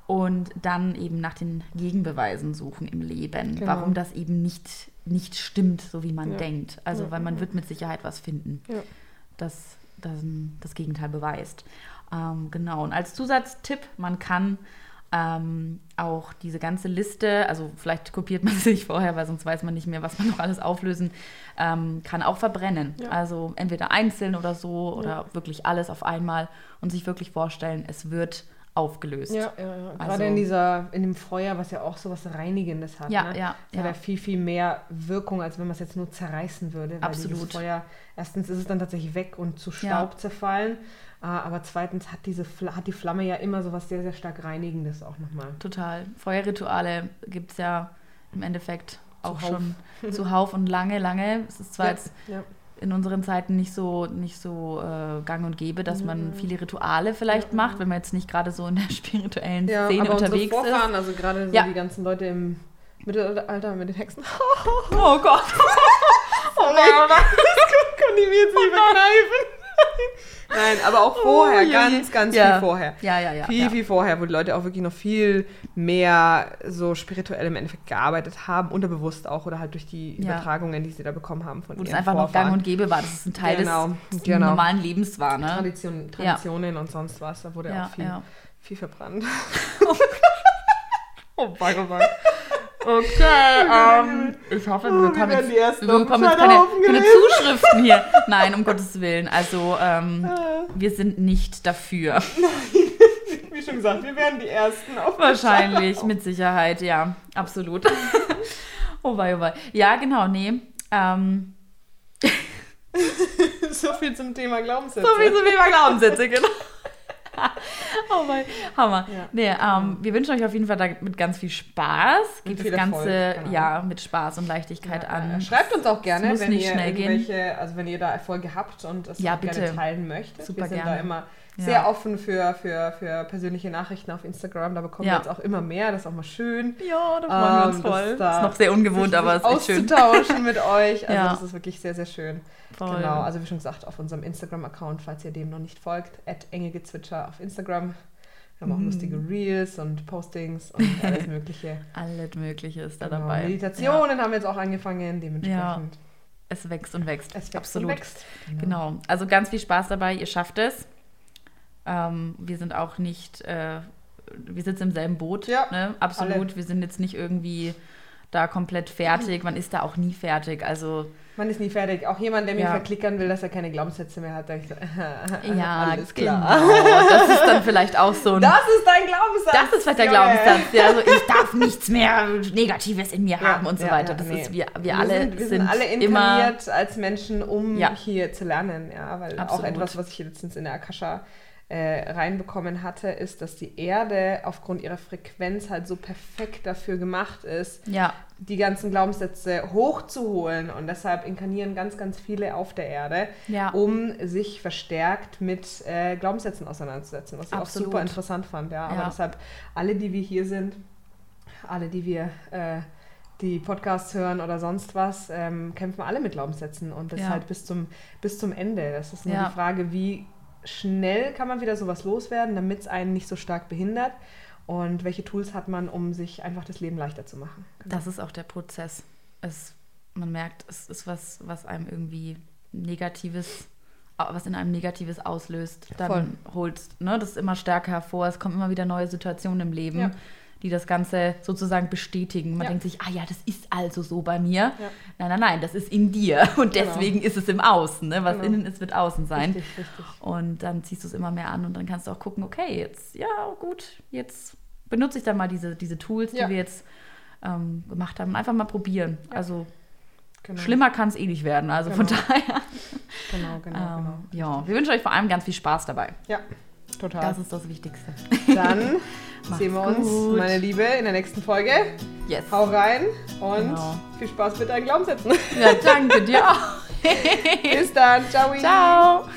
Und dann eben nach den Gegenbeweisen suchen im Leben, Genau. warum das eben nicht, nicht stimmt, so wie man Ja. denkt. Also Ja, weil man ja, wird mit Sicherheit was finden, Ja. das, das das Gegenteil beweist. Ähm, genau. Und als Zusatztipp, man kann ähm, auch diese ganze Liste, also vielleicht kopiert man sie nicht vorher, weil sonst weiß man nicht mehr, was man noch alles auflösen ähm, kann, auch verbrennen. Ja. Also entweder einzeln oder so oder wirklich alles auf einmal und sich wirklich vorstellen, es wird aufgelöst. Ja, ja, ja. Gerade Also- in dieser, in dem Feuer, was ja auch so was Reinigendes hat. Ja, ne? ja, Das hat ja. ja viel, viel mehr Wirkung, als wenn man es jetzt nur zerreißen würde. Weil Absolut. Feuer, erstens ist es dann tatsächlich weg und zu Ja. Staub zerfallen. Äh, Aber zweitens hat, diese, hat die Flamme ja immer so was sehr, sehr stark Reinigendes auch nochmal. Total. Feuerrituale gibt es ja im Endeffekt auch Zuhauf. schon zuhauf und lange, lange. Es ist zwar Ja, jetzt ja. in unseren Zeiten nicht so, nicht so äh, gang und gäbe, dass man viele Rituale vielleicht macht, wenn man jetzt nicht gerade so in der spirituellen Ja, Szene aber unterwegs unsere Vorfahren, ist. also gerade so die ganzen Leute im Mittelalter mit den Hexen. Oh Gott. Oh nein, das konnte ich mir jetzt nicht verkneifen. Nein, aber auch vorher, Oh, je, je. ganz, ganz Ja. viel vorher. Ja, ja, ja. viel, ja. viel vorher, wo die Leute auch wirklich noch viel mehr so spirituell im Endeffekt gearbeitet haben, unterbewusst auch oder halt durch die. Übertragungen, die sie da bekommen haben von Wo es einfach noch gang Vorfahren. und gäbe war, dass es ein Teil Genau, des genau. normalen Lebens war, ne? Tradition, Traditionen und sonst was, da wurde Ja, auch viel, viel verbrannt. oh mein Gott. Okay, ähm, Ich hoffe, Oh, wir bekommen jetzt, wir bekommen jetzt keine, keine. Zuschriften hier. Nein, um Gottes Willen. Also, ähm, Äh. wir sind nicht dafür. wie schon gesagt, wir werden die Ersten auf Wahrscheinlich, mit Sicherheit, ja, absolut. oh wei, oh wei. Ja, genau, nee. Ähm, So viel zum Thema Glaubenssätze. so wie so wie bei Glaubenssätze, genau. oh wei, Hammer. Ja. Nee, ähm, wir wünschen euch auf jeden Fall damit ganz viel Spaß. Geht das Ganze Erfolg, genau. ja mit Spaß und Leichtigkeit Ja, an. Schreibt uns auch gerne, wenn nicht ihr schnell gehen. irgendwelche, also wenn ihr da Erfolge habt und es Ja, gerne teilen möchtet. Super wir sind gerne. da immer sehr offen für, für, für persönliche Nachrichten auf Instagram. Da bekommen wir jetzt auch immer mehr. Das ist auch mal schön. Ja, da freuen wir uns voll. ist noch sehr ungewohnt, aber es ist schön. auszutauschen mit euch. Also das ist wirklich sehr, sehr schön. Voll. Genau, also wie schon gesagt, auf unserem Instagram-Account, falls ihr dem noch nicht folgt, at engegezwitscher auf Instagram. Wir haben auch Mhm. lustige Reels und Postings und alles mögliche. Alles Mögliche ist da Genau, dabei. Ja. Meditationen haben wir jetzt auch angefangen, dementsprechend. Es wächst und wächst. Es wächst Absolut. und wächst. Genau. Also ganz viel Spaß dabei. Ihr schafft es. Ähm, wir sind auch nicht, äh, wir sitzen im selben Boot. Ja, ne? Absolut. alle. Wir sind jetzt nicht irgendwie da komplett fertig. Man ist da auch nie fertig. Also Man ist nie fertig. Auch jemand, der mir Ja. verklickern will, dass er keine Glaubenssätze mehr hat, denkt so, ja, alles klar. Genau. Das ist dann vielleicht auch so ein. Das ist dein Glaubenssatz. Das ist vielleicht der. Glaubenssatz. Ja, so, ich darf nichts mehr Negatives in mir Ja, haben und so ja, weiter. Das nee. ist, wir, wir, alle sind, wir sind, sind alle immer. inkarniert als Menschen, um hier zu lernen. Ja, weil auch Absolut. etwas, was ich letztens in der Akasha äh, reinbekommen hatte, ist, dass die Erde aufgrund ihrer Frequenz halt so perfekt dafür gemacht ist, Ja, die ganzen Glaubenssätze hochzuholen. Und deshalb inkarnieren ganz, ganz viele auf der Erde, Ja. um sich verstärkt mit äh, Glaubenssätzen auseinanderzusetzen, was ich Absolut. auch super interessant fand. Ja. Aber Ja. deshalb, alle, die wir hier sind, alle, die wir äh, die Podcasts hören oder sonst was, ähm, kämpfen alle mit Glaubenssätzen und das halt bis zum, bis zum Ende. Das ist nur die Frage, wie schnell kann man wieder sowas loswerden, damit es einen nicht so stark behindert und welche Tools hat man, um sich einfach das Leben leichter zu machen. Das ist auch der Prozess. Es, man merkt, es ist was, was einem irgendwie Negatives, was in einem Negatives auslöst. Dann Voll. holt ne, das immer stärker hervor. Es kommen immer wieder neue Situationen im Leben, Ja. Die das Ganze sozusagen bestätigen. Man Ja. denkt sich, ah ja, das ist also so bei mir. Ja. Nein, nein, nein, das ist in dir. Und Genau. deswegen ist es im Außen. Ne? Was Genau. innen ist, wird außen sein. Richtig, richtig. Und dann ziehst du es immer mehr an und dann kannst du auch gucken, okay, jetzt, ja, gut, jetzt benutze ich dann mal diese, diese Tools, die Ja. wir jetzt ähm, gemacht haben. Einfach mal probieren. Also Genau. schlimmer kann es eh nicht werden. Also von Genau. daher. Genau, genau, ähm, genau. Ja, wir wünschen euch vor allem ganz viel Spaß dabei. Ja, total. Das ist das Wichtigste. Dann sehen wir uns, gut. meine Liebe, in der nächsten Folge. Yes. Hau rein und Genau. viel Spaß mit deinen Glaubenssätzen. Ja, danke dir auch. Bis dann. Ciao. Ciao.